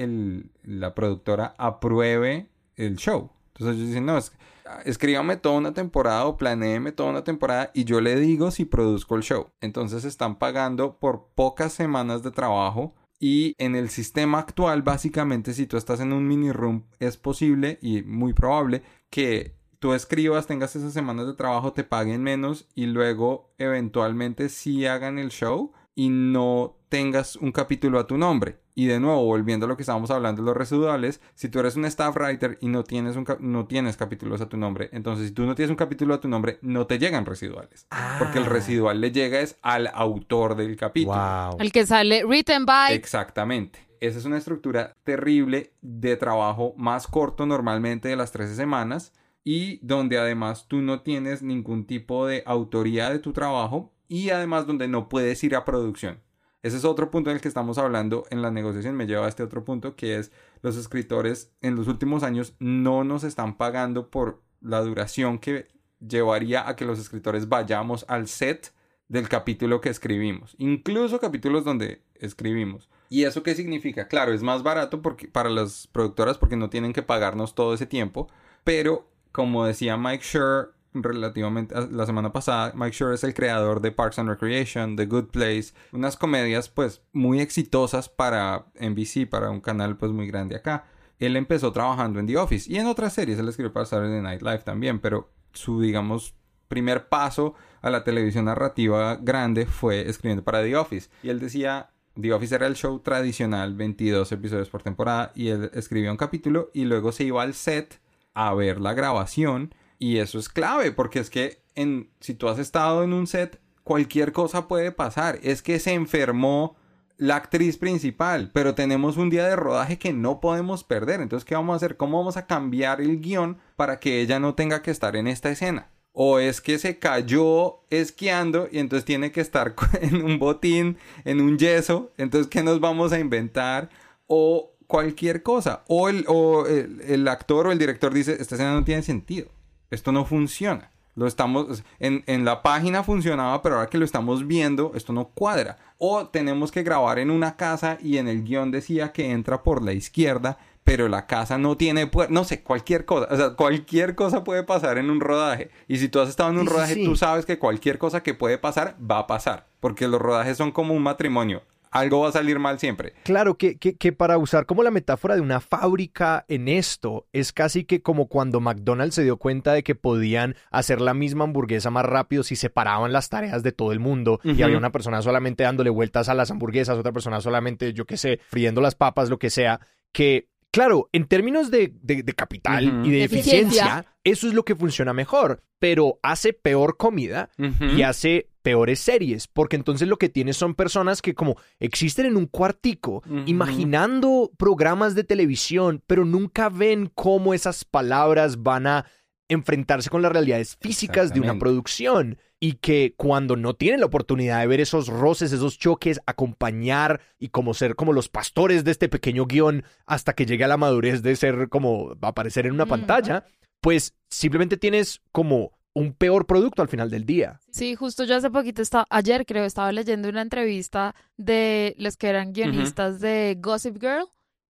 la productora apruebe el show. Entonces ellos dicen, no, es, escríbame toda una temporada o planéeme toda una temporada y yo le digo si produzco el show. Entonces están pagando por pocas semanas de trabajo y en el sistema actual, básicamente, si tú estás en un mini room, es posible y muy probable que tú escribas, tengas esas semanas de trabajo, te paguen menos y luego eventualmente sí hagan el show y no tengas un capítulo a tu nombre. Y de nuevo, volviendo a lo que estábamos hablando de los residuales, si tú eres un staff writer y no tienes, un no tienes capítulos a tu nombre, entonces si tú no tienes un capítulo a tu nombre, no te llegan residuales. Porque el residual le llega es al autor del capítulo. Wow. El que sale written by. Exactamente. Esa es una estructura terrible de trabajo más corto normalmente de las 13 semanas y donde además tú no tienes ningún tipo de autoría de tu trabajo y además donde no puedes ir a producción. Ese es otro punto en el que estamos hablando en la negociación. Me lleva a este otro punto que es los escritores en los últimos años no nos están pagando por la duración que llevaría a que los escritores vayamos al set del capítulo que escribimos, incluso capítulos donde escribimos. ¿Y eso qué significa? Claro, es más barato porque, para las productoras porque no tienen que pagarnos todo ese tiempo, pero como decía Mike Schur relativamente a- la semana pasada, Mike Schur es el creador de Parks and Recreation, The Good Place, unas comedias pues muy exitosas para NBC, para un canal pues muy grande acá. él empezó trabajando en The Office y en otras series, él escribió para Saturday Night Live también, pero su, digamos, primer paso a la televisión narrativa grande fue escribiendo para The Office. Y él decía, The Office era el show tradicional, 22 episodios por temporada, y él escribía un capítulo y luego se iba al set a ver la grabación. Y eso es clave, porque es que en, si tú has estado en un set, cualquier cosa puede pasar. Es que se enfermó la actriz principal, pero tenemos un día de rodaje que no podemos perder. Entonces, ¿qué vamos a hacer? ¿Cómo vamos a cambiar el guion para que ella no tenga que estar en esta escena? O es que se cayó esquiando y entonces tiene que estar <laughs> en un botín, en un yeso. Entonces, ¿qué nos vamos a inventar? O cualquier cosa. O el, o el, actor o el director dice, esta escena no tiene sentido. Esto no funciona. Lo estamos, en, en, la página funcionaba, pero ahora que lo estamos viendo, esto no cuadra. O tenemos que grabar en una casa y en el guion decía que entra por la izquierda, pero la casa no tiene puerta. No sé, cualquier cosa. O sea, cualquier cosa puede pasar en un rodaje. Y si tú has estado en un rodaje, tú sabes que cualquier cosa que puede pasar, va a pasar. Porque los rodajes son como un matrimonio algo va a salir mal siempre. Claro, que, que, que, para usar como la metáfora de una fábrica en esto, es casi que como cuando McDonald's se dio cuenta de que podían hacer la misma hamburguesa más rápido si separaban las tareas de todo el mundo y había una persona solamente dándole vueltas a las hamburguesas, otra persona solamente, yo qué sé, friendo las papas, lo que sea, que Claro, en términos de, de, capital y de eficiencia, eso es lo que funciona mejor, pero hace peor comida y hace peores series, porque entonces lo que tienes son personas que como existen en un cuartico, imaginando programas de televisión, pero nunca ven cómo esas palabras van a enfrentarse con las realidades físicas de una producción y que cuando no tienen la oportunidad de ver esos roces, esos choques, acompañar y como ser como los pastores de este pequeño guion hasta que llegue a la madurez de ser como aparecer en una pantalla, pues simplemente tienes como un peor producto al final del día. Sí, justo yo hace poquito estaba, ayer creo, estaba leyendo una entrevista de los que eran guionistas de Gossip Girl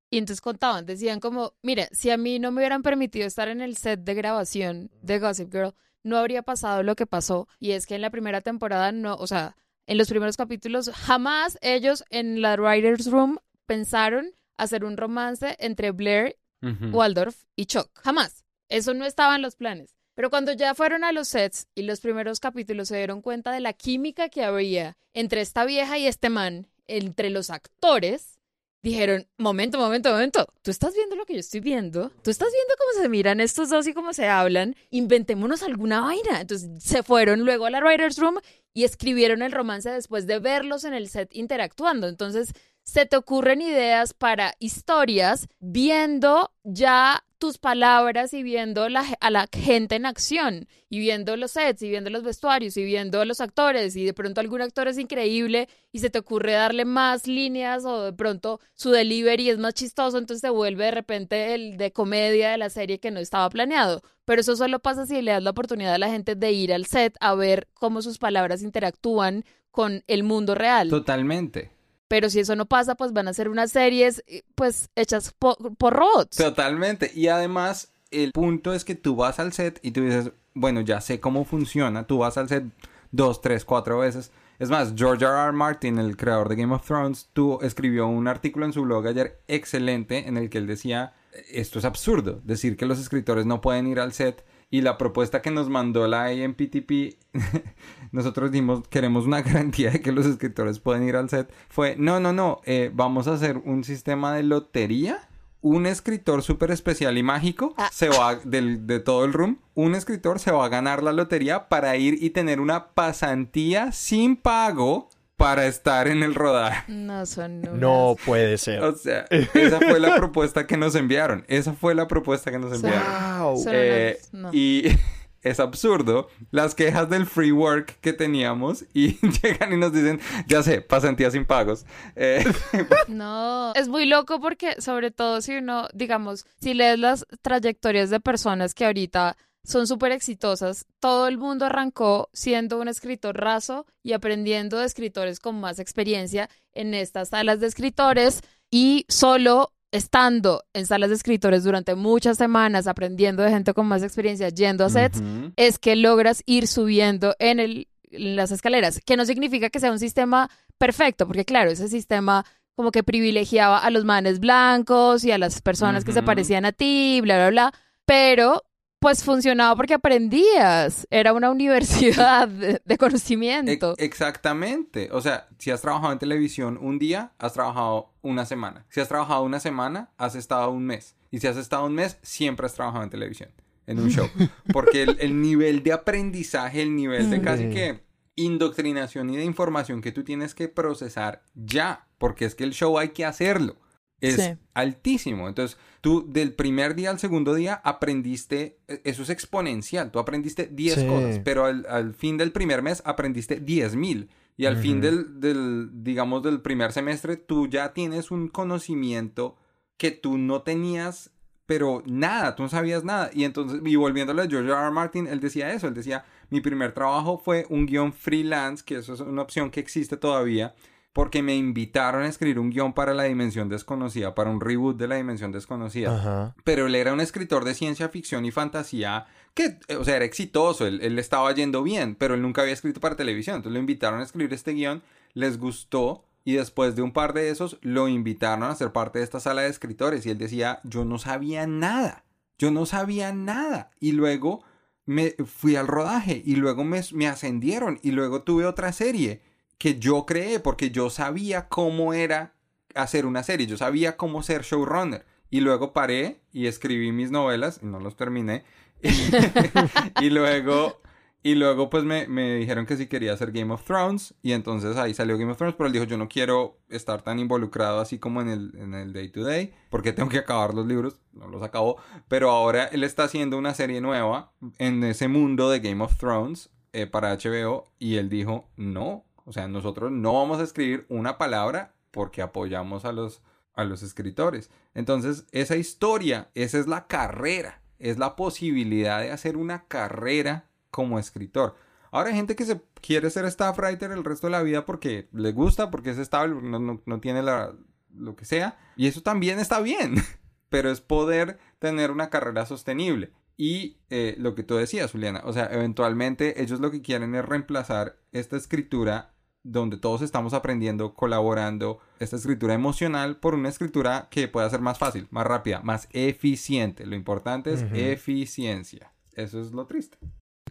y entonces contaban, decían como, mire, si a mí no me hubieran permitido estar en el set de grabación de Gossip Girl, no habría pasado lo que pasó y es que en la primera temporada no, o sea, en los primeros capítulos jamás ellos en la writers room pensaron hacer un romance entre Blair, Waldorf y Chuck, jamás. Eso no estaba en los planes. Pero cuando ya fueron a los sets y los primeros capítulos se dieron cuenta de la química que había entre esta vieja y este man, entre los actores, dijeron, momento, momento, momento, tú estás viendo lo que yo estoy viendo, tú estás viendo cómo se miran estos dos y cómo se hablan, inventémonos alguna vaina. Entonces se fueron luego a la Writer's Room y escribieron el romance después de verlos en el set interactuando. Entonces se te ocurren ideas para historias viendo ya tus palabras y viendo a la gente en acción y viendo los sets y viendo los vestuarios y viendo los actores y de pronto algún actor es increíble y se te ocurre darle más líneas o de pronto su delivery es más chistoso, entonces te vuelve de repente el de comedia de la serie que no estaba planeado. Pero eso solo pasa si le das la oportunidad a la gente de ir al set a ver cómo sus palabras interactúan con el mundo real. Totalmente. Pero si eso no pasa, pues van a ser unas series eh, pues hechas por, robots. Totalmente. Y además, el punto es que tú vas al set y tú dices, bueno, ya sé cómo funciona. Tú vas al set dos, tres, cuatro veces. Es más, George R. R. Martin, el creador de Game of Thrones, tú escribió un artículo en su blog ayer excelente en el que él decía, esto es absurdo, decir que los escritores no pueden ir al set y la propuesta que nos mandó la AMPTP, <laughs> nosotros dimos, queremos una <laughs> garantía de que los escritores pueden ir al set, fue, no, no, no, eh, vamos a hacer un sistema de lotería. Un escritor súper especial y mágico ah. se va de todo el room. Un escritor se va a ganar la lotería para ir y tener una pasantía sin pago para estar en el rodaje. No son No puede ser. O sea, esa fue la propuesta que nos enviaron. Esa fue la propuesta que nos enviaron. Eh, y <laughs> es absurdo las quejas del free work que teníamos y <laughs> llegan y nos dicen, ya sé, pasantía sin pagos. Eh, <laughs> no, es muy loco porque sobre todo si uno, digamos, si lees las trayectorias de personas que ahorita son súper exitosas. Todo el mundo arrancó siendo un escritor raso y aprendiendo de escritores con más experiencia en estas salas de escritores y solo estando en salas de escritores durante muchas semanas, aprendiendo de gente con más experiencia, yendo a sets, es que logras ir subiendo en, el, en las escaleras, que no significa que sea un sistema perfecto, porque claro, ese sistema como que privilegiaba a los manes blancos y a las personas que se parecían a ti, bla, bla, bla. Pero pues funcionaba porque aprendías. Era una universidad de, de conocimiento. E- exactamente. O sea, si has trabajado en televisión un día, has trabajado una semana. Si has trabajado una semana, has estado un mes. Y si has estado un mes, siempre has trabajado en televisión, en un show. <laughs> Porque el, el nivel de aprendizaje, el nivel de casi que indoctrinación y de información que tú tienes que procesar ya. Porque es que el show hay que hacerlo. Es Sí. altísimo. Entonces, tú del primer día al segundo día aprendiste, e- eso es exponencial, tú aprendiste 10 Sí. cosas, pero al, al fin del primer mes aprendiste 10 mil. Y al fin del, del, digamos, del primer semestre, tú ya tienes un conocimiento que tú no tenías, pero nada, tú no sabías nada. Y entonces, y volviéndole a George R. R. Martin, él decía eso, él decía, mi primer trabajo fue un guion freelance, que eso es una opción que existe todavía, porque me invitaron a escribir un guion para la dimensión desconocida, para un reboot de la dimensión desconocida. Ajá. Pero él era un escritor de ciencia ficción y fantasía que, eh, o sea, era exitoso, él, él estaba yendo bien, pero él nunca había escrito para televisión. Entonces lo invitaron a escribir este guion, les gustó y después de un par de esos lo invitaron a ser parte de esta sala de escritores y él decía, yo no sabía nada, yo no sabía nada. Y luego me fui al rodaje y luego me, me ascendieron y luego tuve otra serie que yo creé porque yo sabía cómo era hacer una serie, yo sabía cómo ser showrunner. Y luego paré y escribí mis novelas, y no los terminé. <laughs> y luego, y luego pues me, me dijeron que si quería hacer Game of Thrones. Y entonces ahí salió Game of Thrones, pero él dijo, yo no quiero estar tan involucrado así como en el, en el day to day, porque tengo que acabar los libros. No los acabó. Pero ahora él está haciendo una serie nueva en ese mundo de Game of Thrones eh, para HBO. Y él dijo, no, o sea, nosotros no vamos a escribir una palabra porque apoyamos a los, a los escritores. Entonces, esa historia, esa es la carrera, es la posibilidad de hacer una carrera como escritor. Ahora hay gente que se quiere ser staff writer el resto de la vida porque le gusta, porque es estable, no, no- no tiene la, lo que sea. Y eso también está bien, <laughs> pero es poder tener una carrera sostenible. Y eh, lo que tú decías, Juliana, o sea, eventualmente ellos lo que quieren es reemplazar esta escritura donde todos estamos aprendiendo, colaborando, esta escritura emocional por una escritura que pueda ser más fácil, más rápida, más eficiente. Lo importante es eficiencia. Eso es lo triste.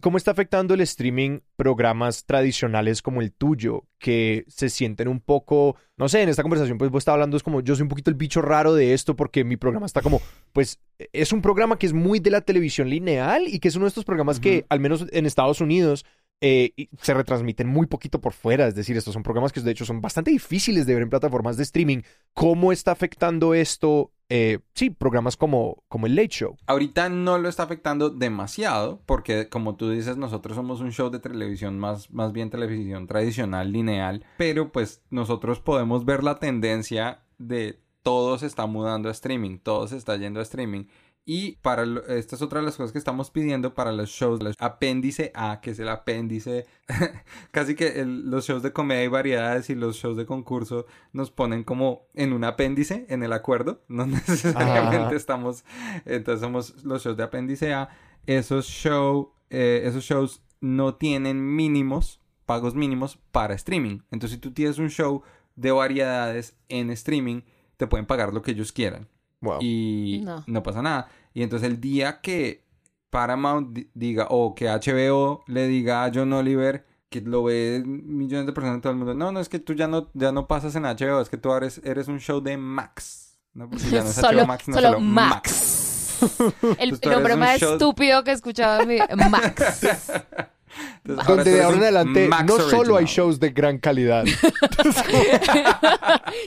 ¿Cómo está afectando el streaming programas tradicionales como el tuyo que se sienten un poco, no sé, en esta conversación pues vos estás hablando es como yo soy un poquito el bicho raro de esto porque mi programa está como, pues es un programa que es muy de la televisión lineal y que es uno de estos programas que al menos en Estados Unidos eh, se retransmiten muy poquito por fuera, es decir, estos son programas que de hecho son bastante difíciles de ver en plataformas de streaming. ¿Cómo está afectando esto, eh, sí, programas como, como el Late Show? Ahorita no lo está afectando demasiado porque como tú dices nosotros somos un show de televisión más, más bien televisión tradicional, lineal, pero pues nosotros podemos ver la tendencia de todo se está mudando a streaming, todo se está yendo a streaming. Y para lo- esta es otra de las cosas que estamos pidiendo para los shows, los apéndice A, que es el apéndice, <laughs> casi que el- los shows de comedia y variedades y los shows de concurso nos ponen como en un apéndice en el acuerdo, <laughs> no necesariamente Ajá. estamos, entonces somos los shows de apéndice A, esos, show, eh, esos shows no tienen mínimos, pagos mínimos para streaming, entonces si tú tienes un show de variedades en streaming, te pueden pagar lo que ellos quieran Wow. y No. no. pasa nada. Y entonces el día que Paramount di- diga o que HBO le diga a John Oliver que lo ve millones de personas en todo el mundo, no, no es que tú ya no ya no pasas en HBO, es que tú eres, eres un show de Max. No, porque ya no es solo HBO Max, no solo solo Max. El, tú el nombre más show- estúpido que he escuchado en mi Max. <laughs> Entonces, Donde de ahora en adelante Max no solo hay original. shows de gran calidad. <laughs>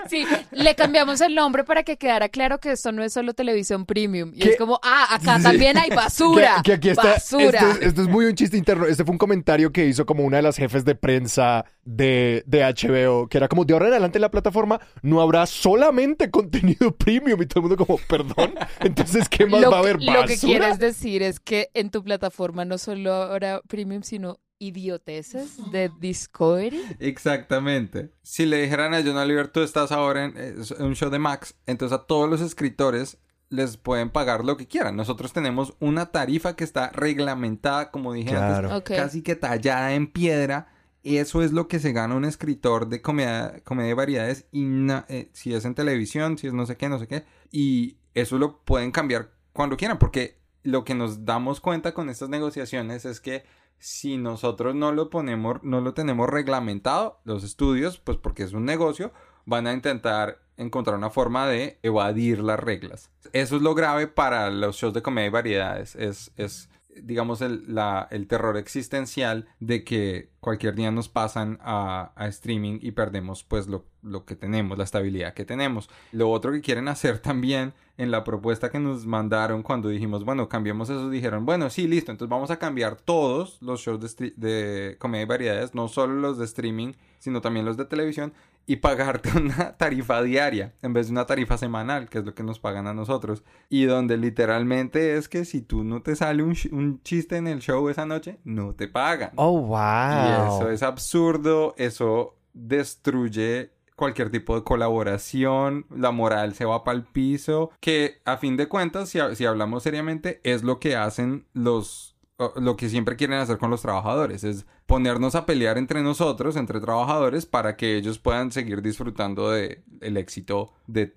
Sí, le cambiamos el nombre para que quedara claro que esto no es solo televisión premium. Y ¿Qué? es como, ah, acá Sí. también hay <laughs> basura. Que, que aquí está. basura. Este, es- este es muy un chiste interno. Este fue un comentario que hizo como una de las jefes de prensa de, de HBO, que era como de ahora en adelante en la plataforma no habrá solamente contenido <laughs> premium. Y todo el mundo como, perdón. Entonces, ¿qué más lo, va a haber? que- lo que ¿Basura? quieres decir es que en tu plataforma no solo habrá premium, sino idioteces de Discovery. Exactamente. Si le dijeran a John Oliver, tú estás ahora en, en un show de Max, entonces a todos los escritores les pueden pagar lo que quieran. Nosotros tenemos una tarifa que está reglamentada, como dije Claro. antes, casi que tallada en piedra eso es lo que se gana un escritor de comedia, comedia de variedades, y eh, si es en televisión, si es no sé qué, no sé qué, y eso lo pueden cambiar cuando quieran, porque lo que nos damos cuenta con estas negociaciones es que si nosotros no lo ponemos, no lo tenemos reglamentado, los estudios, pues porque es un negocio, van a intentar encontrar una forma de evadir las reglas. Eso es lo grave para los shows de comedia y variedades. Es, es digamos, el, el terror existencial de que cualquier día nos pasan a, a streaming y perdemos pues lo, lo, que tenemos, la estabilidad que tenemos. Lo otro que quieren hacer <laughs> también en la propuesta que nos mandaron cuando dijimos, bueno, cambiemos eso, dijeron, bueno, sí, listo, entonces vamos a cambiar todos los shows de, de comedia y variedades, no solo los de streaming, sino también los de televisión, y pagarte <laughs> una tarifa diaria en vez de una tarifa semanal, que es lo que nos pagan a nosotros. Y donde literalmente es que si tú no te sale un, un chiste en el show esa noche, no te pagan. Oh, wow. Y eso es absurdo, eso destruye cualquier tipo de colaboración, la moral se va para el piso, que a fin de cuentas, si, si hablamos seriamente, es lo que hacen los lo que siempre quieren hacer con los trabajadores, es ponernos a pelear entre nosotros, entre trabajadores, para que ellos puedan seguir disfrutando del el éxito de,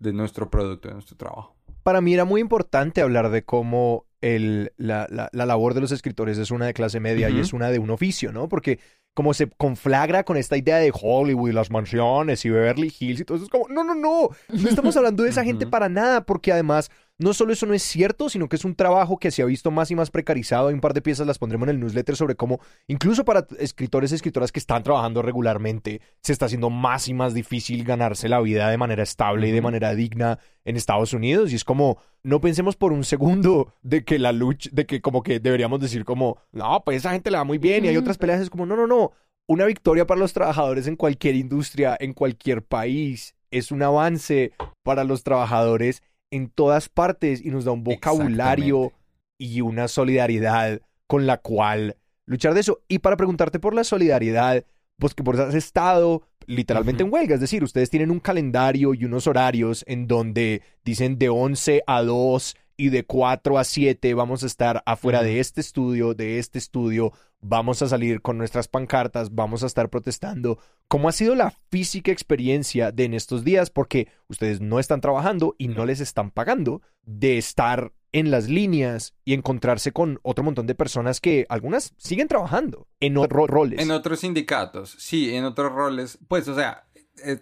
nuestro producto, de nuestro trabajo. Para mí era muy importante hablar de cómo el, la, la, labor de los escritores es una de clase media y es una de un oficio, ¿no? Porque como se conflagra con esta idea de Hollywood, las mansiones y Beverly Hills y todo eso, es como, no, no, no, no estamos hablando de esa gente para nada, porque además no solo eso no es cierto, sino que es un trabajo que se ha visto más y más precarizado. Hay un par de piezas las pondremos en el newsletter sobre cómo, incluso para escritores y escritoras que están trabajando regularmente, se está haciendo más y más difícil ganarse la vida de manera estable y de manera digna en Estados Unidos. Y es como, no pensemos por un segundo de que la lucha, de que como que deberíamos decir como, no, pues esa gente le va muy bien y hay otras peleas. Es como, no, no, no. Una victoria para los trabajadores en cualquier industria, en cualquier país, es un avance para los trabajadores en todas partes y nos da un vocabulario y una solidaridad con la cual luchar de eso. Y para preguntarte por la solidaridad, pues que por has estado literalmente en huelga, es decir, ustedes tienen un calendario y unos horarios en donde dicen de 11 a 2 y de 4 a 7 vamos a estar afuera de este estudio, de este estudio, vamos a salir con nuestras pancartas, vamos a estar protestando. ¿Cómo ha sido la física experiencia de en estos días? Porque ustedes no están trabajando y no les están pagando de estar en las líneas y encontrarse con otro montón de personas que algunas siguen trabajando en otros roles. En otros sindicatos, sí, en otros roles. Pues, o sea, eh,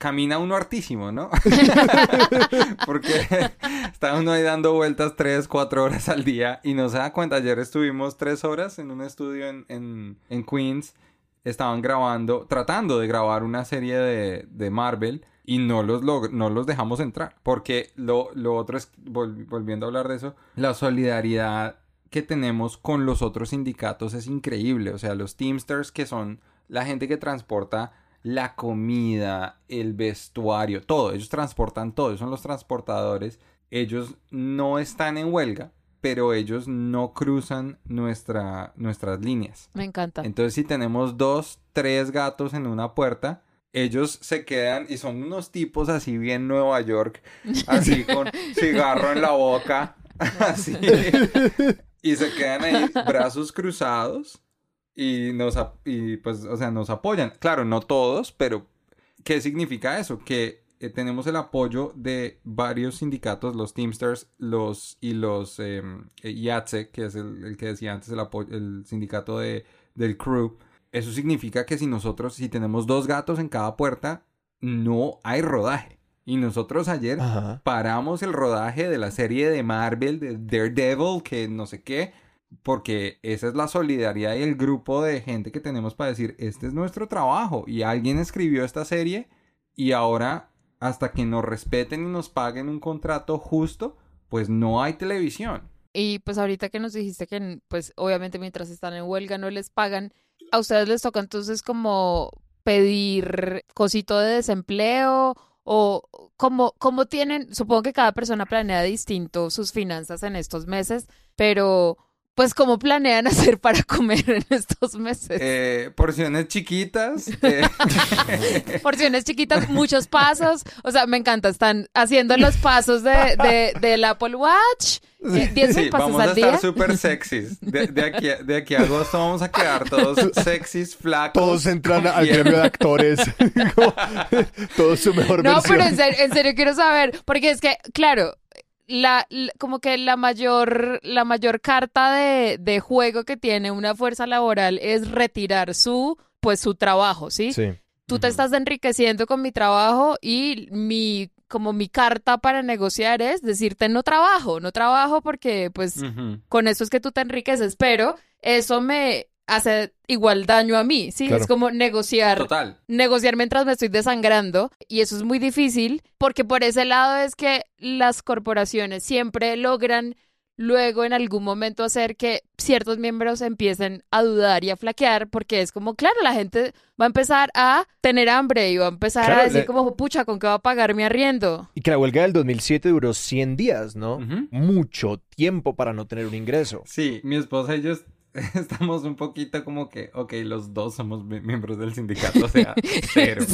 camina uno hartísimo, ¿no? <laughs> Porque está uno ahí dando vueltas tres, cuatro horas al día y no se da cuenta. Ayer estuvimos tres horas en un estudio en, en, Queens. Estaban grabando, tratando de grabar una serie de, de Marvel y no los, no los dejamos entrar. Porque lo, lo otro es, volviendo a hablar de eso, la solidaridad que tenemos con los otros sindicatos es increíble. O sea, los Teamsters que son la gente que transporta la comida, el vestuario, todo. Ellos transportan todo, son los transportadores. Ellos no están en huelga, pero ellos no cruzan nuestra, nuestras líneas. Me encanta. Entonces, si tenemos dos, tres gatos en una puerta, ellos se quedan y son unos tipos así bien Nueva York, <laughs> así con cigarro en la boca, <laughs> así. Y se quedan ahí, brazos cruzados y nos y pues o sea nos apoyan. Claro no todos pero qué significa eso que eh, tenemos el apoyo de varios sindicatos los Teamsters los y los eh, que es el, que decía antes el el sindicato de del crew. Eso significa que si nosotros si tenemos dos gatos en cada puerta no hay rodaje. Y nosotros ayer paramos el rodaje de la serie de Marvel de Daredevil que no sé qué porque esa es la solidaridad y el grupo de gente que tenemos para decir, este es nuestro trabajo y alguien escribió esta serie y ahora hasta que nos respeten y nos paguen un contrato justo, pues no hay televisión. Y pues ahorita que nos dijiste que pues obviamente mientras están en huelga no les pagan, a ustedes les toca entonces como pedir cosito de desempleo o como, como tienen, supongo que cada persona planea distinto sus finanzas en estos meses, pero pues, ¿cómo planean <laughs> hacer para comer en estos meses? Eh, porciones chiquitas. eh, <laughs> Porciones chiquitas, muchos pasos. O sea, me encanta. Están haciendo los pasos de, de- del Apple Watch. Eh, 10 sí, pasos vamos a al estar día. súper sexys. De, de aquí, a- de aquí a agosto vamos a quedar todos sexys, flacos. Todos entran al gremio de actores. <laughs> Todos su mejor No, versión. pero en serio, en serio quiero saber, porque es que, claro, la, la- como que la mayor, la mayor carta de, de juego que tiene una fuerza laboral es retirar su, pues su trabajo, ¿sí? Sí. Tú te estás enriqueciendo con mi trabajo y mi, como mi carta para negociar es decirte no trabajo, no trabajo porque pues con eso es que tú te enriqueces, pero eso me hace igual daño a mí, ¿sí? Claro. Es como negociar Total. negociar mientras me estoy desangrando y eso es muy difícil porque por ese lado es que las corporaciones siempre logran luego en algún momento hacer que ciertos miembros empiecen a dudar y a flaquear porque es como, claro, la gente va a empezar a tener hambre y va a empezar Claro, a decir como, pucha, ¿con qué va a pagar mi arriendo? Y que la huelga del 2007 duró 100 días, ¿no? Mucho tiempo para no tener un ingreso. Sí, mi esposa y yo <laughs> estamos un poquito como que, ok, los dos somos mi- miembros del sindicato, o sea, <laughs> cero.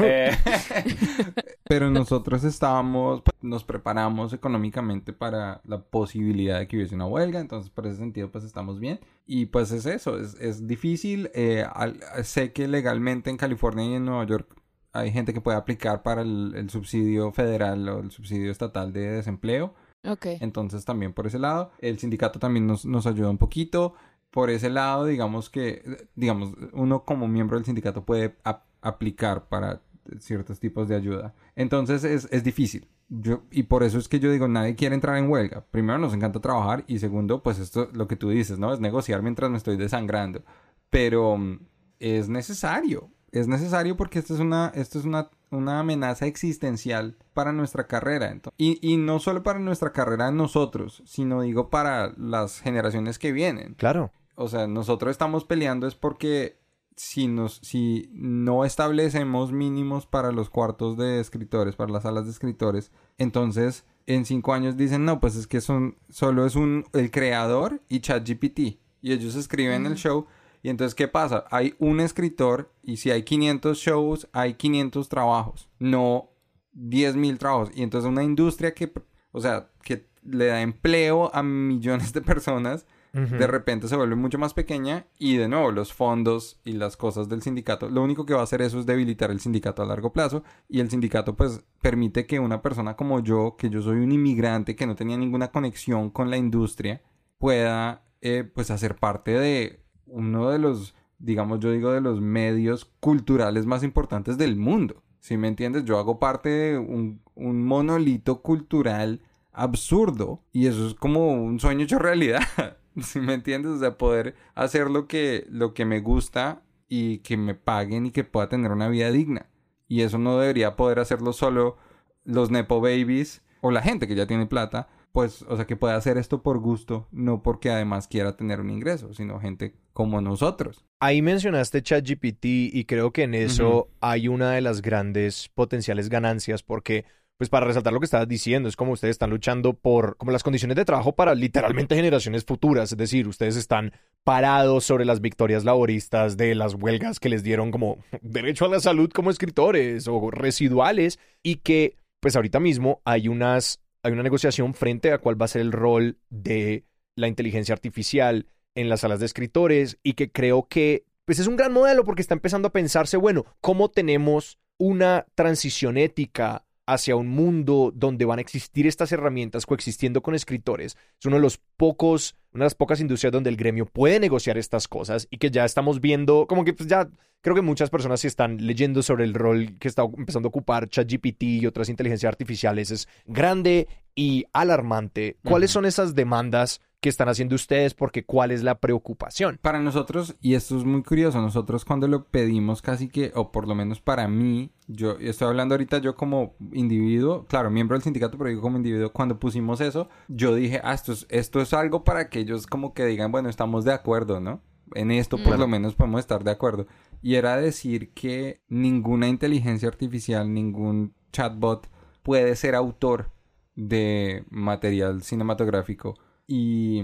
Eh, <laughs> pero nosotros estábamos, pues, nos preparamos económicamente para la posibilidad de que hubiese una huelga, entonces por ese sentido pues estamos bien. Y pues es eso, es, es difícil. eh, al- sé que legalmente en California y en Nueva York hay gente que puede aplicar para el, el subsidio federal o el subsidio estatal de desempleo. Ok. Entonces también por ese lado, el sindicato también nos, nos ayuda un poquito. Por ese lado, digamos que, digamos, uno como miembro del sindicato puede ap- aplicar para ciertos tipos de ayuda. Entonces es, es difícil. Yo, y por eso es que yo digo, nadie quiere entrar en huelga. Primero, nos encanta trabajar y segundo, pues esto, lo que tú dices, ¿no? Es negociar mientras me estoy desangrando. Pero mm, es necesario. Es necesario porque esto es una, esto es una, una amenaza existencial para nuestra carrera. Ento- y, y no solo para nuestra carrera nosotros, sino digo para las generaciones que vienen. Claro. O sea, nosotros estamos peleando es porque si nos, si no establecemos mínimos para los cuartos de escritores, para las salas de escritores, entonces en cinco años dicen, no, pues es que son, solo es un, el creador y ChatGPT. Y ellos escriben el show. Y entonces, ¿qué pasa? Hay un escritor y si hay 500 shows, hay 500 trabajos, no 10.000 trabajos. Y entonces una industria que, o sea, que le da empleo a millones de personas, De repente se vuelve mucho más pequeña y de nuevo los fondos y las cosas del sindicato, lo único que va a hacer eso es debilitar el sindicato a largo plazo y el sindicato pues permite que una persona como yo, que yo soy un inmigrante que no tenía ninguna conexión con la industria, pueda eh, pues hacer parte de uno de los, digamos yo digo, de los medios culturales más importantes del mundo. Si me entiendes, yo hago parte de un, un monolito cultural absurdo y eso es como un sueño hecho realidad. <laughs> <laughs> Si me entiendes, o sea, poder hacer lo que, lo que me gusta y que me paguen y que pueda tener una vida digna. Y eso no debería poder hacerlo solo los Nepo Babies o la gente que ya tiene plata, pues, o sea, que pueda hacer esto por gusto, no porque además quiera tener un ingreso, sino gente como nosotros. Ahí mencionaste ChatGPT y creo que en eso hay una de las grandes potenciales ganancias porque, pues para resaltar lo que estabas diciendo, es como ustedes están luchando por como las condiciones de trabajo para literalmente generaciones futuras, es decir, ustedes están parados sobre las victorias laboristas de las huelgas que les dieron como derecho a la salud como escritores o residuales y que pues ahorita mismo hay unas hay una negociación frente a cuál va a ser el rol de la inteligencia artificial en las salas de escritores y que creo que pues es un gran modelo porque está empezando a pensarse, bueno, ¿cómo tenemos una transición ética hacia un mundo donde van a existir estas herramientas coexistiendo con escritores? Es uno de los pocos, una de las pocas industrias donde el gremio puede negociar estas cosas y que ya estamos viendo, como que pues ya creo que muchas personas se están leyendo sobre el rol que está empezando a ocupar ChatGPT y otras inteligencias artificiales. Es grande y alarmante. ¿Cuáles son esas demandas que están haciendo ustedes? Porque ¿cuál es la preocupación? Para nosotros, y esto es muy curioso, nosotros cuando lo pedimos casi que, o por lo menos para mí, yo estoy hablando ahorita yo como individuo, claro, miembro del sindicato, pero digo como individuo, cuando pusimos eso, yo dije, ah, esto es, esto es algo para que ellos como que digan, bueno, estamos de acuerdo, ¿no? En esto por lo menos podemos estar de acuerdo. Y era decir que ninguna inteligencia artificial, ningún chatbot puede ser autor de material cinematográfico. Y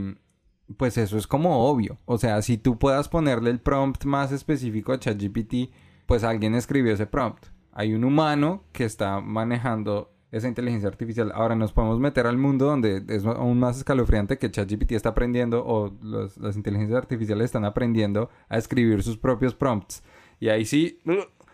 pues eso es como obvio. O sea, si tú puedas ponerle el prompt más específico a ChatGPT, pues alguien escribió ese prompt. Hay un humano que está manejando esa inteligencia artificial. Ahora nos podemos meter al mundo donde es aún más escalofriante que ChatGPT está aprendiendo o los- las inteligencias artificiales están aprendiendo a escribir sus propios prompts. Y ahí sí,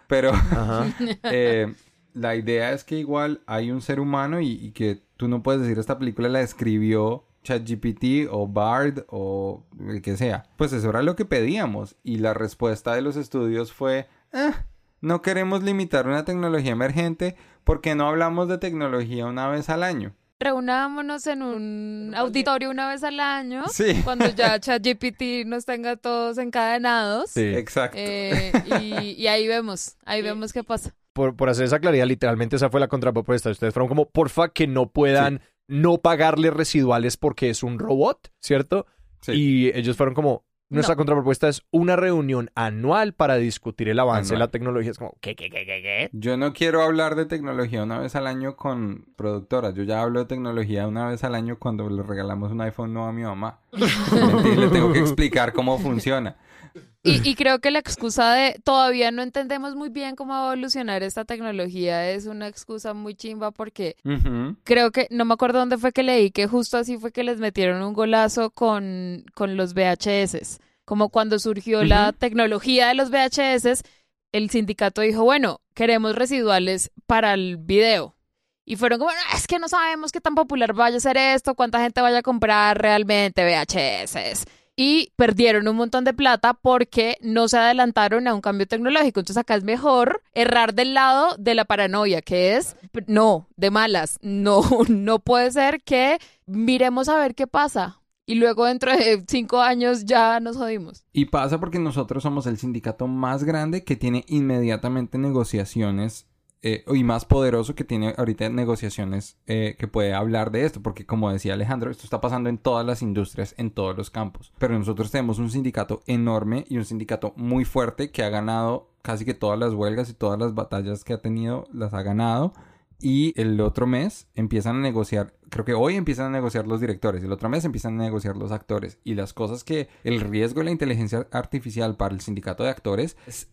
pero <laughs> eh, la idea es que igual hay un ser humano y, y que tú no puedes decir esta película la escribió ChatGPT o Bard o el que sea. Pues eso era lo que pedíamos y la respuesta de los estudios fue, "Ah, no queremos limitar una tecnología emergente porque no hablamos de tecnología una vez al año. Reunámonos en un auditorio una vez al año. Sí. <laughs> Cuando ya <laughs> ChatGPT nos tenga todos encadenados. Sí. Exacto. Eh, y, y ahí vemos, ahí <laughs> vemos qué pasa. Por, por hacer esa claridad, literalmente esa fue la contrapropuesta. Ustedes fueron como, porfa, que no puedan no pagarle residuales porque es un robot, ¿cierto? Sí. Y ellos fueron como, nuestra No. contrapropuesta es una reunión anual para discutir el avance de Anual. la tecnología. Es como, ¿qué, qué, qué, qué, qué? Yo no quiero hablar de tecnología una vez al año con productoras. Yo ya hablo de tecnología una vez al año cuando le regalamos un iPhone nuevo a mi mamá. <laughs> Y le tengo que explicar cómo funciona. Y, y creo que la excusa de todavía no entendemos muy bien cómo va a evolucionar esta tecnología es una excusa muy chimba porque creo que, no me acuerdo dónde fue que leí, que justo así fue que les metieron un golazo con, con los VHS. Como cuando surgió la tecnología de los VHS, el sindicato dijo, bueno, queremos residuales para el video. Y fueron como, "No, es que no sabemos qué tan popular vaya a ser esto, cuánta gente vaya a comprar realmente VHS. Y perdieron un montón de plata porque no se adelantaron a un cambio tecnológico. Entonces acá es mejor errar del lado de la paranoia, que es, no, de malas. No, <laughs> no puede ser que miremos a ver qué pasa. Y luego dentro de cinco años ya nos jodimos. Y pasa porque nosotros somos el sindicato más grande que tiene inmediatamente negociaciones eh, y más poderoso que tiene ahorita negociaciones eh, que puede hablar de esto. Porque como decía Alejandro, esto está pasando en todas las industrias, en todos los campos. Pero nosotros tenemos un sindicato enorme y un sindicato muy fuerte que ha ganado casi que todas las huelgas y todas las batallas que ha tenido las ha ganado. Y el otro mes empiezan a negociar, creo que hoy empiezan a negociar los directores, el otro mes empiezan a negociar los actores. Y las cosas que el riesgo de la inteligencia artificial para el sindicato de actores es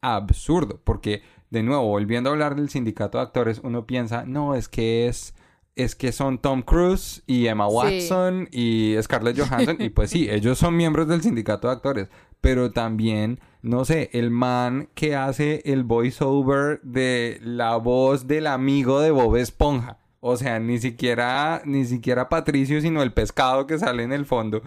absurdo, porque de nuevo, volviendo a hablar del sindicato de actores, uno piensa, no, es que es es que son Tom Cruise y Emma Sí. Watson y Scarlett Johansson y pues sí, <laughs> ellos son miembros del sindicato de actores, pero también, no sé, el man que hace el voiceover de la voz del amigo de Bob Esponja. O sea, ni siquiera ni siquiera Patricio, sino el pescado que sale en el fondo.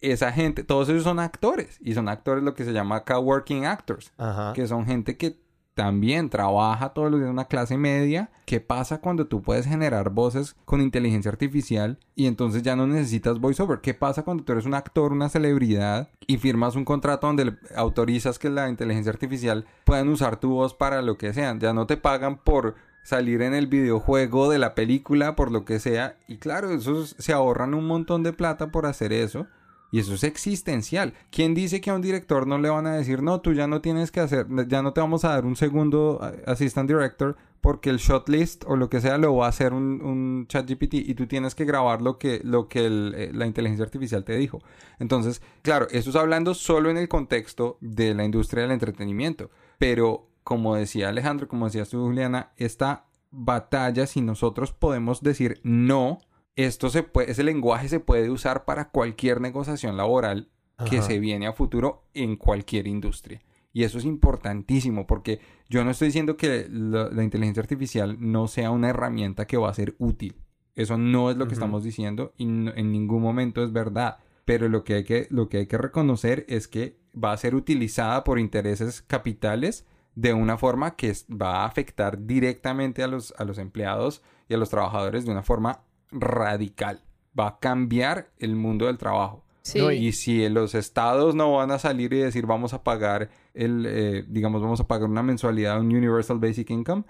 Esa gente, todos ellos son actores y son actores lo que se llama acá working actors Ajá. que son gente que también trabaja todos los días en una clase media. ¿Qué pasa cuando tú puedes generar voces con inteligencia artificial y entonces ya no necesitas voiceover? ¿Qué pasa cuando tú eres un actor, una celebridad y firmas un contrato donde autorizas que la inteligencia artificial puedan usar tu voz para lo que sean? Ya no te pagan por salir en el videojuego de la película, por lo que sea. Y claro, esos se ahorran un montón de plata por hacer eso. Y eso es existencial. ¿Quién dice que a un director no le van a decir, no, tú ya no tienes que hacer, ya no te vamos a dar un segundo eh, assistant director porque el shot list o lo que sea lo va a hacer un, chat GPT y tú tienes que grabar lo que, lo que eh, la inteligencia artificial te dijo. Entonces, claro, eso es hablando solo en el contexto de la industria del entretenimiento. Pero, como decía Alejandro, como decías tú, Juliana, esta batalla, si nosotros podemos decir no, esto se puede, ese lenguaje se puede usar para cualquier negociación laboral que se viene a futuro en cualquier industria. Y eso es importantísimo porque yo no estoy diciendo que la, la inteligencia artificial no sea una herramienta que va a ser útil. Eso no es lo que estamos diciendo y no- en ningún momento es verdad. Pero lo que, hay que, lo que hay que reconocer es que va a ser utilizada por intereses capitales de una forma que va a afectar directamente a los, a los empleados y a los trabajadores de una forma radical. Va a cambiar el mundo del trabajo. Sí. No, Y si los estados no van a salir y decir vamos a pagar el, eh, digamos, vamos a pagar una mensualidad, un Universal Basic Income,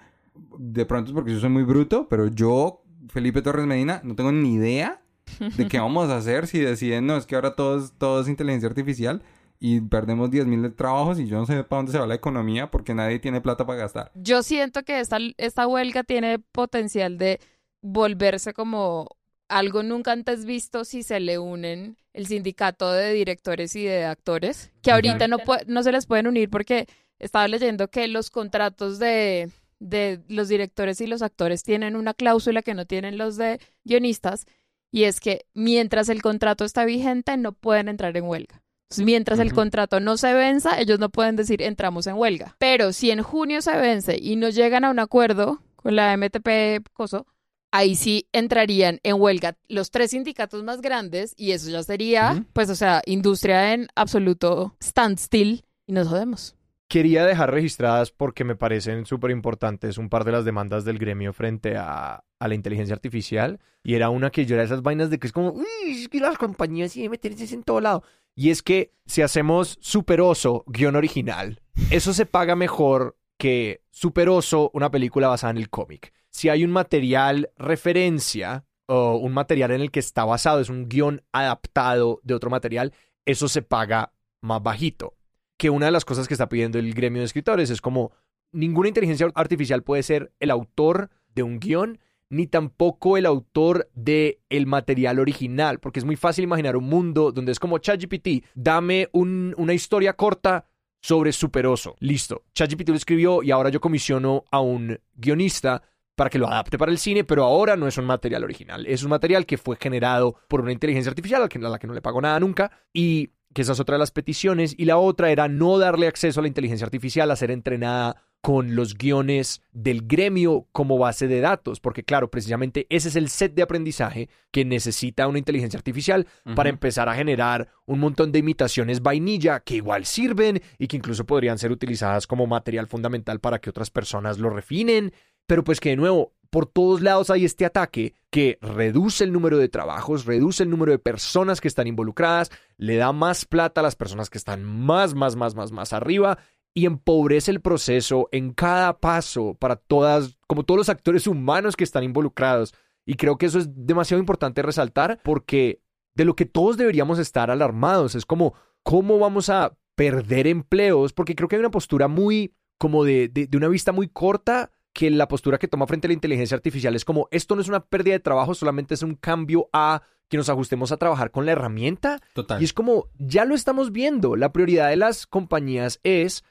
de pronto es porque yo soy muy bruto, pero yo, Felipe Torres Medina, no tengo ni idea de qué <laughs> vamos a hacer si deciden, no, es que ahora todo es, todo es inteligencia artificial y perdemos 10.000 trabajos y yo no sé para dónde se va la economía porque nadie tiene plata para gastar. Yo siento que esta, esta huelga tiene potencial de volverse como algo nunca antes visto si se le unen el sindicato de directores y de actores, que ahorita no, no se les pueden unir porque estaba leyendo que los contratos de, de los directores y los actores tienen una cláusula que no tienen los de guionistas, y es que mientras el contrato está vigente no pueden entrar en huelga. Entonces, mientras el contrato no se venza, ellos no pueden decir entramos en huelga. Pero si en junio se vence y no llegan a un acuerdo con la MTP Coso, ahí sí entrarían en huelga los tres sindicatos más grandes y eso ya sería, pues, o sea, industria en absoluto standstill y nos jodemos. Quería dejar registradas porque me parecen súper importantes un par de las demandas del gremio frente a, a la inteligencia artificial. Y era una que yo era esas vainas de que es como, uy, es que las compañías sí meterse en todo lado. Y es que si hacemos Super Oso, guion original, eso se paga mejor que Super Oso, una película basada en el cómic. Si hay un material referencia o un material en el que está basado, es un guion adaptado de otro material, eso se paga más bajito que una de las cosas que está pidiendo el gremio de escritores es como ninguna inteligencia artificial puede ser el autor de un guion ni tampoco el autor de el material original, porque es muy fácil imaginar un mundo donde es como ChatGPT, dame un- una historia corta sobre Superoso. Listo, ChatGPT lo escribió y ahora yo comisiono a un guionista para que lo adapte para el cine, pero ahora no es un material original, es un material que fue generado por una inteligencia artificial a la que, no le pago nada nunca y que esa es otra de las peticiones, y la otra era no darle acceso a la inteligencia artificial a ser entrenada con los guiones del gremio como base de datos, porque claro, precisamente ese es el set de aprendizaje que necesita una inteligencia artificial para empezar a generar un montón de imitaciones vainilla que igual sirven y que incluso podrían ser utilizadas como material fundamental para que otras personas lo refinen, pero pues que de nuevo, por todos lados hay este ataque que reduce el número de trabajos, reduce el número de personas que están involucradas, le da más plata a las personas que están más, más, más, más, más arriba y empobrece el proceso en cada paso para todas, como todos los actores humanos que están involucrados. Y creo que eso es demasiado importante resaltar porque de lo que todos deberíamos estar alarmados es como, ¿cómo vamos a perder empleos? Porque creo que hay una postura muy, como de, de, de una vista muy corta que la postura que toma frente a la inteligencia artificial es como, esto no es una pérdida de trabajo, solamente es un cambio a que nos ajustemos a trabajar con la herramienta. Total. Y es como, ya lo estamos viendo, la prioridad de las compañías es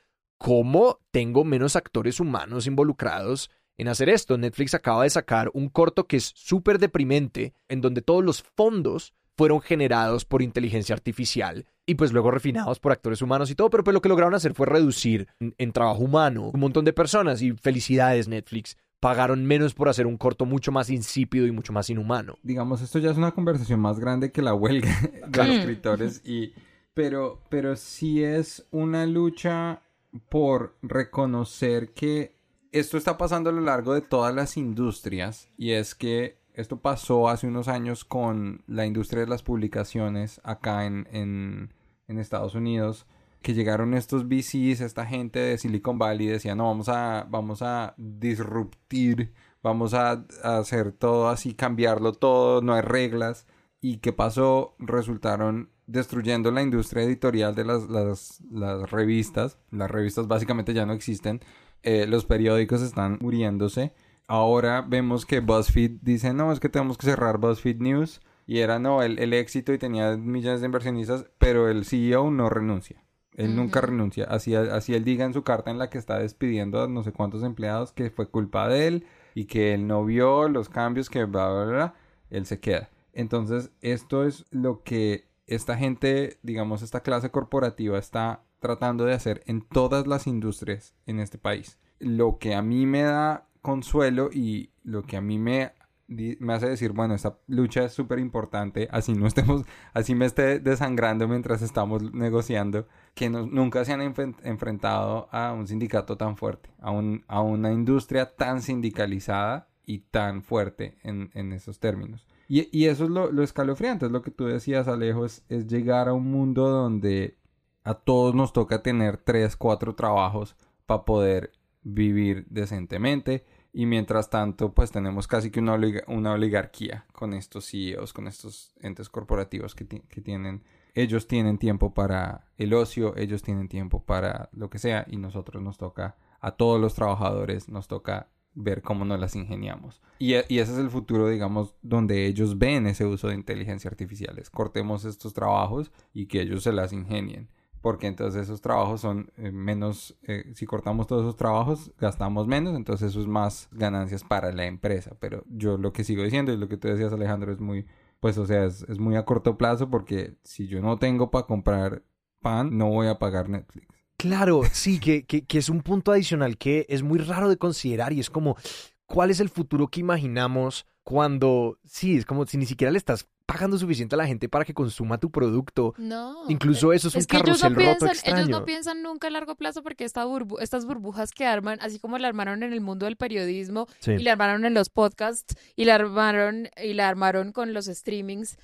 cómo tengo menos actores humanos involucrados en hacer esto. Netflix acaba de sacar un corto que es súper deprimente, en donde todos los fondos fueron generados por inteligencia artificial y pues luego refinados por actores humanos y todo, pero pues lo que lograron hacer fue reducir en, en trabajo humano un montón de personas y felicidades Netflix. Pagaron menos por hacer un corto mucho más insípido y mucho más inhumano. digamos, esto ya es una conversación más grande que la huelga <laughs> de Claro. los escritores y pero pero sí es una lucha por reconocer que esto está pasando a lo largo de todas las industrias y es que esto pasó hace unos años con la industria de las publicaciones acá en, en, Estados Unidos que llegaron estos VCs, esta gente de Silicon Valley decía no vamos a vamos a disruptir vamos a, a hacer todo así, cambiarlo todo, no hay reglas. ¿Y qué pasó? Resultaron destruyendo la industria editorial de las, las, las revistas. Las revistas básicamente ya no existen. Eh, los periódicos están muriéndose. Ahora vemos que BuzzFeed dice, no, es que tenemos que cerrar BuzzFeed News. Y era, no, el, el éxito y tenía millones de inversionistas, pero el CEO no renuncia. Él nunca Ujú. renuncia. Así, así él diga en su carta en la que está despidiendo a no sé cuántos empleados que fue culpa de él y que él no vio los cambios que bla, bla, bla, él se queda. Entonces, esto es lo que esta gente, digamos, esta clase corporativa está tratando de hacer en todas las industrias en este país. Lo que a mí me da consuelo y lo que a mí me, hace decir, bueno, esta lucha es súper importante, así no estemos, así me esté desangrando mientras estamos negociando, que nunca se han enfrentado a un sindicato tan fuerte, a, un- a una industria tan sindicalizada y tan fuerte en esos términos. Y, y eso es lo, lo escalofriante, es lo que tú decías, Alejo, es, es llegar a un mundo donde a todos nos toca tener tres, cuatro trabajos para poder vivir decentemente. Y mientras tanto, pues tenemos casi que una, una oligarquía con estos CEOs, con estos entes corporativos que, que tienen, ellos tienen tiempo para el ocio, ellos tienen tiempo para lo que sea, y nosotros nos toca, a todos los trabajadores nos toca ver cómo nos las ingeniamos. Y, y, ese es el futuro, digamos, donde ellos ven ese uso de inteligencia artificial. cortemos estos trabajos y que ellos se las ingenien. Porque entonces esos trabajos son eh, menos, eh, si cortamos todos esos trabajos, gastamos menos, entonces eso es más ganancias para la empresa. Pero yo lo que sigo diciendo y lo que tú decías, Alejandro, es muy, pues o sea, es, es muy a corto plazo porque si yo no tengo para comprar pan, no voy a pagar Netflix. Claro, sí, que, que, que, es un punto adicional que es muy raro de considerar y es como, ¿cuál es el futuro que imaginamos cuando, sí, es como si ni siquiera le estás pagando suficiente a la gente para que consuma tu producto. No. Incluso eso es, un carrusel roto extraño. Ellos no piensan nunca a largo plazo porque esta estas burbujas que arman, así como la armaron en el mundo del periodismo y la armaron en los podcasts y la armaron y la armaron con los streamings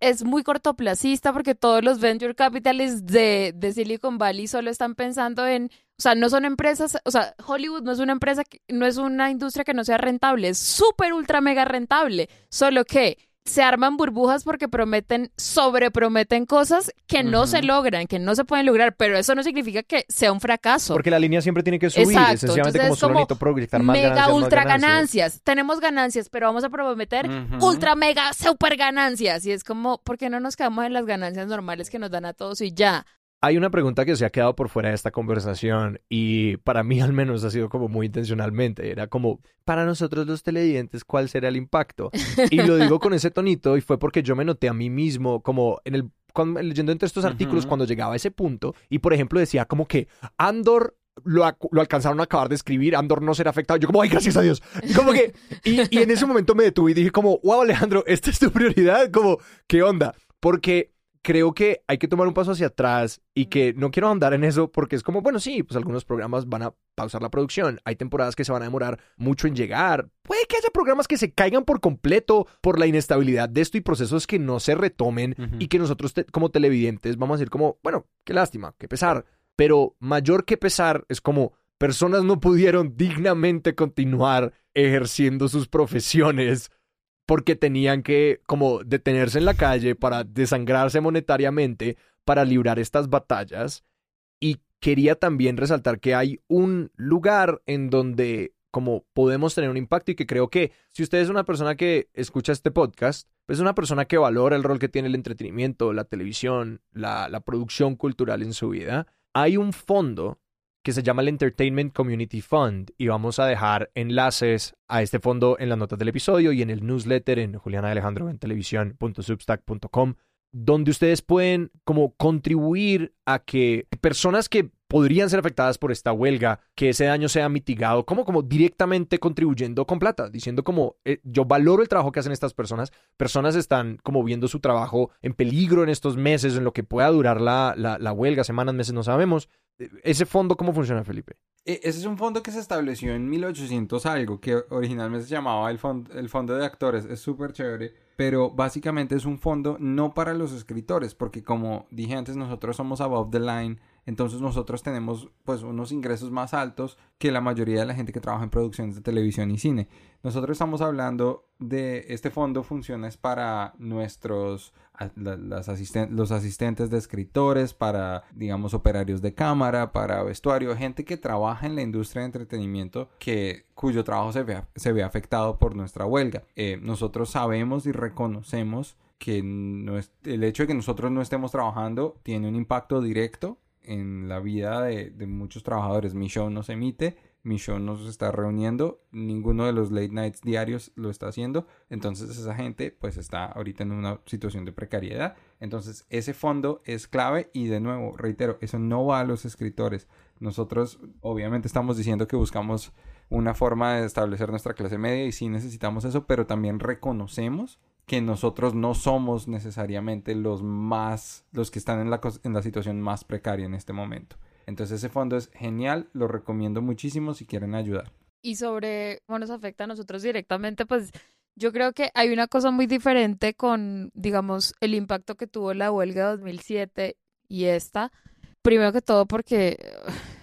es muy cortoplacista porque todos los venture capitalists de, de, Silicon Valley solo están pensando en, o sea, no son empresas, o sea, Hollywood no es una empresa, no es una industria que no sea rentable, es súper, ultra, mega rentable, solo que se arman burbujas porque prometen, sobreprometen cosas que no se logran, que no se pueden lograr, pero eso no significa que sea un fracaso. Porque la línea siempre tiene que subir, Exacto. esencialmente como solo proyectar más mega ganancias, ultra más ganancias. Tenemos ganancias, pero vamos a prometer ultra mega super ganancias y es como, ¿por qué no nos quedamos en las ganancias normales que nos dan a todos y ya? Hay una pregunta que se ha quedado por fuera de esta conversación y para mí <laughs> al menos ha sido como muy intencionalmente. Era como, para nosotros los televidentes, ¿cuál será el impacto? Y lo digo con ese tonito y fue porque yo me noté a mí mismo como en el, cuando, leyendo entre estos artículos cuando llegaba a ese punto y por ejemplo decía como que Andor lo, lo, alcanzaron a acabar de escribir, Andor no será afectado. Yo como, ay, gracias a Dios. Y como que, y, y en ese momento me detuve y dije como, wow, Alejandro, esta es tu prioridad, como, ¿qué onda? Porque creo que hay que tomar un paso hacia atrás y que no quiero andar en eso porque es como, bueno, sí, pues algunos programas van a pausar la producción, hay temporadas que se van a demorar mucho en llegar, puede que haya programas que se caigan por completo por la inestabilidad de esto y procesos que no se retomen y que nosotros como televidentes vamos a decir como, bueno, qué lástima, qué pesar, pero mayor que pesar es como personas no pudieron dignamente continuar ejerciendo sus profesiones porque tenían que como detenerse en la calle para desangrarse monetariamente para librar estas batallas. Y quería también resaltar que hay un lugar en donde como podemos tener un impacto y que creo que si usted es una persona que escucha este podcast, pues es una persona que valora el rol que tiene el entretenimiento, la televisión, la, la producción cultural en su vida, hay un fondo que se llama el Entertainment Community Fund y vamos a dejar enlaces a este fondo en las notas del episodio y en el newsletter en Juliana Alejandro en televisión.substack.com donde ustedes pueden como contribuir a que personas que podrían ser afectadas por esta huelga, que ese daño sea mitigado, como, como directamente contribuyendo con plata, diciendo como eh, yo valoro el trabajo que hacen estas personas, personas están como viendo su trabajo en peligro en estos meses, en lo que pueda durar la, la, la huelga, semanas, meses, no sabemos, ¿Ese fondo cómo funciona, Felipe? E, ese es un fondo que se estableció en 1800 algo, que originalmente se llamaba el, fondo, el fondo de actores. Es súper chévere, pero básicamente es un fondo no para los escritores, porque como dije antes, nosotros somos above the line entonces nosotros tenemos pues unos ingresos más altos que la mayoría de la gente que trabaja en producciones de televisión y cine. Nosotros estamos hablando de este fondo funciona es para nuestros las los asistentes de escritores, para digamos operarios de cámara, para vestuario, gente que trabaja en la industria de entretenimiento que cuyo trabajo se ve, se ve afectado por nuestra huelga. Eh, nosotros sabemos y reconocemos que el hecho de que nosotros no estemos trabajando tiene un impacto directo en la vida de, muchos trabajadores. Mi show no se emite, mi show no se está reuniendo, ninguno de los late nights diarios lo está haciendo, entonces esa gente pues está ahorita en una situación de precariedad. Entonces ese fondo es clave y de nuevo, reitero, eso no va a los escritores. Nosotros obviamente estamos diciendo que buscamos una forma de establecer nuestra clase media y sí necesitamos eso, pero también reconocemos que nosotros no somos necesariamente los más, los que están en la, en la situación más precaria en este momento. Entonces ese fondo es genial, lo recomiendo muchísimo si quieren ayudar. Y sobre cómo nos afecta a nosotros directamente, pues yo creo que hay una cosa muy diferente con, digamos, el impacto que tuvo la huelga de 2007 y esta. Primero que todo porque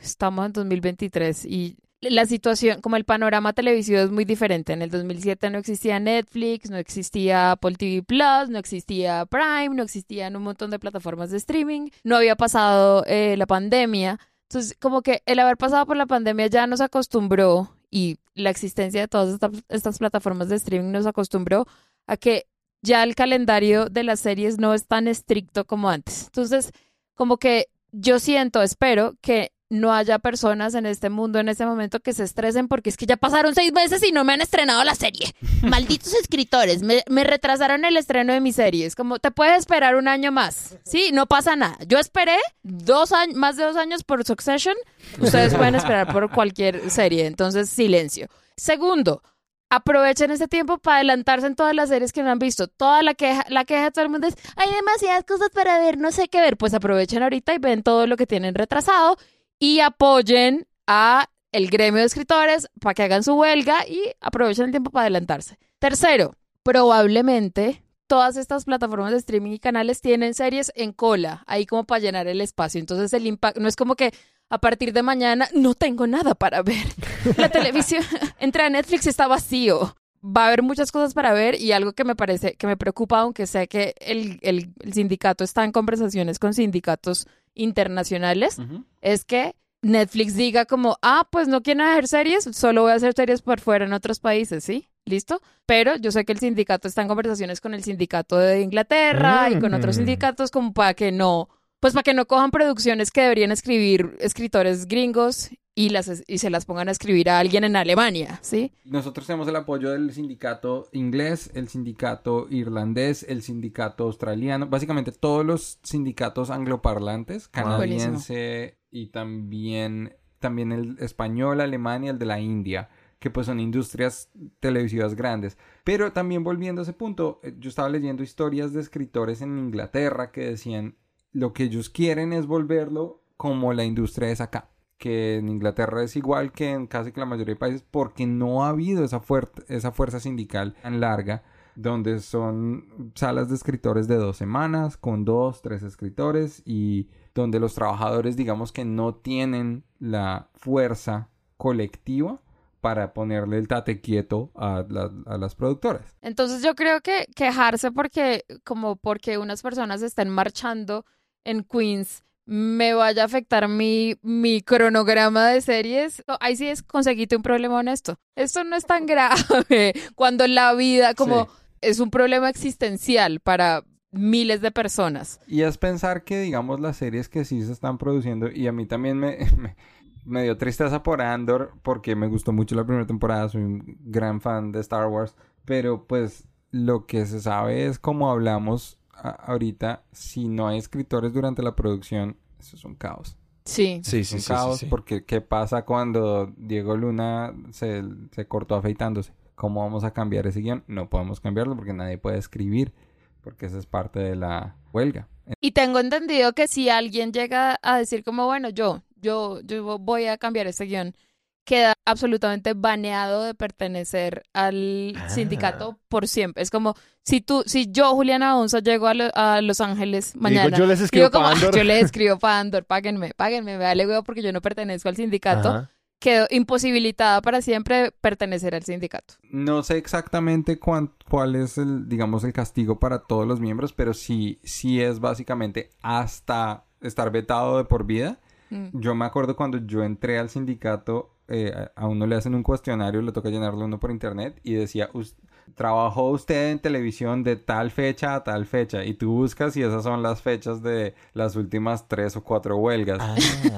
estamos en 2023 y la situación, como el panorama televisivo es muy diferente. En el 2007 no existía Netflix, no existía Apple TV Plus, no existía Prime, no existían un montón de plataformas de streaming, no había pasado eh, la pandemia. Entonces, como que el haber pasado por la pandemia ya nos acostumbró y la existencia de todas esta- estas plataformas de streaming nos acostumbró a que ya el calendario de las series no es tan estricto como antes. Entonces, como que yo siento, espero que no haya personas en este mundo en este momento que se estresen porque es que ya pasaron seis meses y no me han estrenado la serie. <laughs> Malditos escritores, me, me retrasaron el estreno de mi serie. Es como, te puedes esperar un año más. Sí, no pasa nada. Yo esperé dos años, más de dos años por Succession. Ustedes pueden esperar por cualquier serie. Entonces, silencio. Segundo, aprovechen ese tiempo para adelantarse en todas las series que no han visto. Toda la queja, la queja de todo el mundo es, hay demasiadas cosas para ver, no sé qué ver. Pues aprovechen ahorita y ven todo lo que tienen retrasado y apoyen a el gremio de escritores para que hagan su huelga y aprovechen el tiempo para adelantarse. Tercero, probablemente todas estas plataformas de streaming y canales tienen series en cola, ahí como para llenar el espacio. Entonces el impacto no es como que a partir de mañana no tengo nada para ver. La <laughs> televisión, <laughs> entra a Netflix y está vacío. Va a haber muchas cosas para ver y algo que me parece, que me preocupa, aunque sé que el, el- el sindicato está en conversaciones con sindicatos internacionales, es que Netflix diga como, ah, pues no quieren hacer series, solo voy a hacer series por fuera en otros países, ¿sí? ¿Listo? Pero yo sé que el sindicato está en conversaciones con el sindicato de Inglaterra y con otros Mm. sindicatos como para que no, pues para que no cojan producciones que deberían escribir escritores gringos y, las, y se las pongan a escribir a alguien en Alemania, ¿sí? Nosotros tenemos el apoyo del sindicato inglés, el sindicato irlandés, el sindicato australiano, básicamente todos los sindicatos angloparlantes, canadiense y también, también el español, alemán y el de la India, que pues son industrias televisivas grandes. Pero también volviendo a ese punto, eh, yo estaba leyendo historias de escritores en Inglaterra que decían lo que ellos quieren es volverlo como la industria es acá que en Inglaterra es igual que en casi que la mayoría de países porque no ha habido esa, fuer- esa fuerza sindical tan larga donde son salas de escritores de dos semanas con dos, tres escritores y donde los trabajadores digamos que no tienen la fuerza colectiva para ponerle el tate quieto a, a las productoras. Entonces yo creo que quejarse porque, como porque unas personas estén marchando en Queens me vaya a afectar mi, mi cronograma de series. Ahí sí es conseguiste un problema honesto. Esto no es tan grave <laughs> cuando la vida como Sí. es un problema existencial para miles de personas. Y es pensar que, digamos, las series que sí se están produciendo, y a mí también me, <laughs> me, me dio tristeza por Andor, porque me gustó mucho la primera temporada, soy un gran fan de Star Wars, pero pues lo que se sabe es como hablamos ahorita, si no hay escritores durante la producción, eso es un caos. Sí. Sí, Es sí, un sí, sí, caos sí. porque ¿qué pasa cuando Diego Luna se, se cortó afeitándose? ¿Cómo vamos a cambiar ese guion? No podemos cambiarlo porque nadie puede escribir, porque esa es parte de la huelga. Y tengo entendido que si alguien llega a decir como, bueno, yo, yo, yo voy a cambiar este guion, queda absolutamente baneado de pertenecer al Ah. sindicato por siempre. Es como, si tú, si yo, Juliana Onza, llego a, Lo- a Los Ángeles mañana. yo les escribo digo como, pa' Andor. "Ah, yo le escribo para Andor, páguenme, páguenme, me vale huevo porque yo no pertenezco al sindicato. Ajá. Quedo imposibilitada para siempre pertenecer al sindicato. No sé exactamente cuán- cuál es el, digamos, el castigo para todos los miembros, pero sí, sí es básicamente hasta estar vetado de por vida. Mm. Yo me acuerdo cuando yo entré al sindicato, eh, a uno le hacen un cuestionario, le toca llenarlo uno por internet y decía, "Us- trabajó usted en televisión de tal fecha a tal fecha y tú buscas y esas son las fechas de las últimas tres o cuatro huelgas.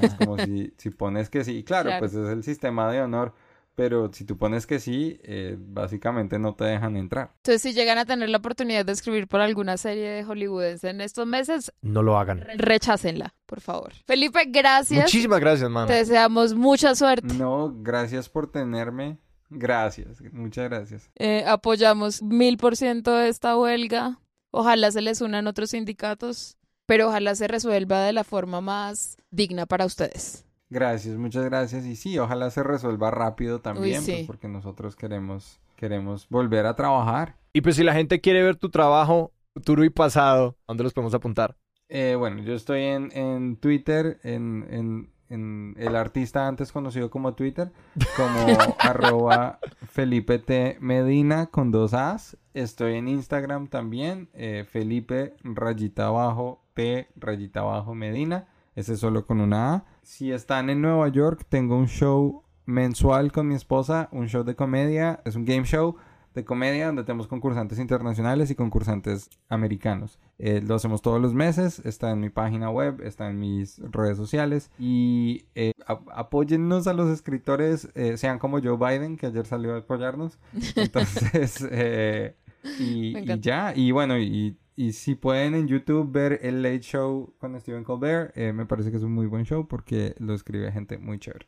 Es como si, si pones que sí, y claro, Claro. pues es el sistema de honor, pero si tú pones que sí, eh, básicamente no te dejan entrar. Entonces, si llegan a tener la oportunidad de escribir por alguna serie de hollywoodense en estos meses, No lo hagan. rechácenla, por favor. Felipe, gracias. Muchísimas gracias, mano. Te deseamos mucha suerte. No, gracias por tenerme. Gracias, muchas gracias. Eh, apoyamos mil por ciento esta huelga. Ojalá se les unan otros sindicatos, pero ojalá se resuelva de la forma más digna para ustedes. Gracias, muchas gracias. Y sí, ojalá se resuelva rápido también, sí. pues, porque nosotros queremos, queremos volver a trabajar. Y pues si la gente quiere ver tu trabajo futuro y pasado, ¿a ¿dónde los podemos apuntar? Eh, bueno, yo estoy en, en Twitter, en, en, en el artista antes conocido como Twitter, como <laughs> arroba Felipe T. Medina con dos As. Estoy en Instagram también, eh, Felipe rayita abajo P rayita abajo Medina. Ese solo con una A. Si están en Nueva York, tengo un show mensual con mi esposa, un show de comedia, es un game show de comedia donde tenemos concursantes internacionales y concursantes americanos. Eh, lo hacemos todos los meses, está en mi página web, está en mis redes sociales y eh, apóyennos a los escritores, eh, sean como Joe Biden, que ayer salió a apoyarnos. <laughs> Entonces, eh, y, y ya, y bueno, y, y si pueden en YouTube ver el Late Show con Stephen Colbert, eh, me parece que es un muy buen show porque lo escribe gente muy chévere.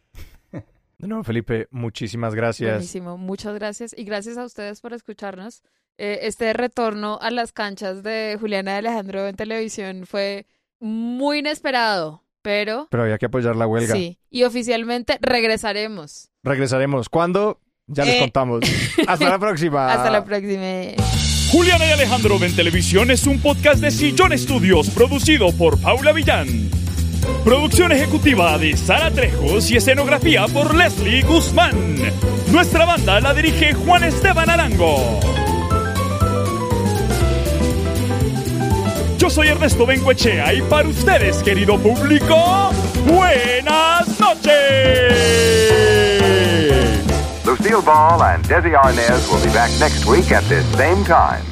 <laughs> No, Felipe, muchísimas gracias. Buenísimo, muchas gracias y gracias a ustedes por escucharnos. Eh, este retorno a las canchas de Juliana y Alejandro en televisión fue muy inesperado, pero Pero había que apoyar la huelga. sí, y oficialmente regresaremos. Regresaremos. ¿Cuándo? Ya les Eh. contamos. <laughs> Hasta la próxima. Hasta la próxima. Juliana y Alejandro ven Televisión es un podcast de Sillón Estudios producido por Paula Villán. Producción ejecutiva de Sara Trejos y escenografía por Leslie Guzmán. Nuestra banda la dirige Juan Esteban Arango. Yo soy Ernesto Benguechea y para ustedes, querido público, buenas noches. Lucille Ball and Desi Arnaz will be back next week at this same time.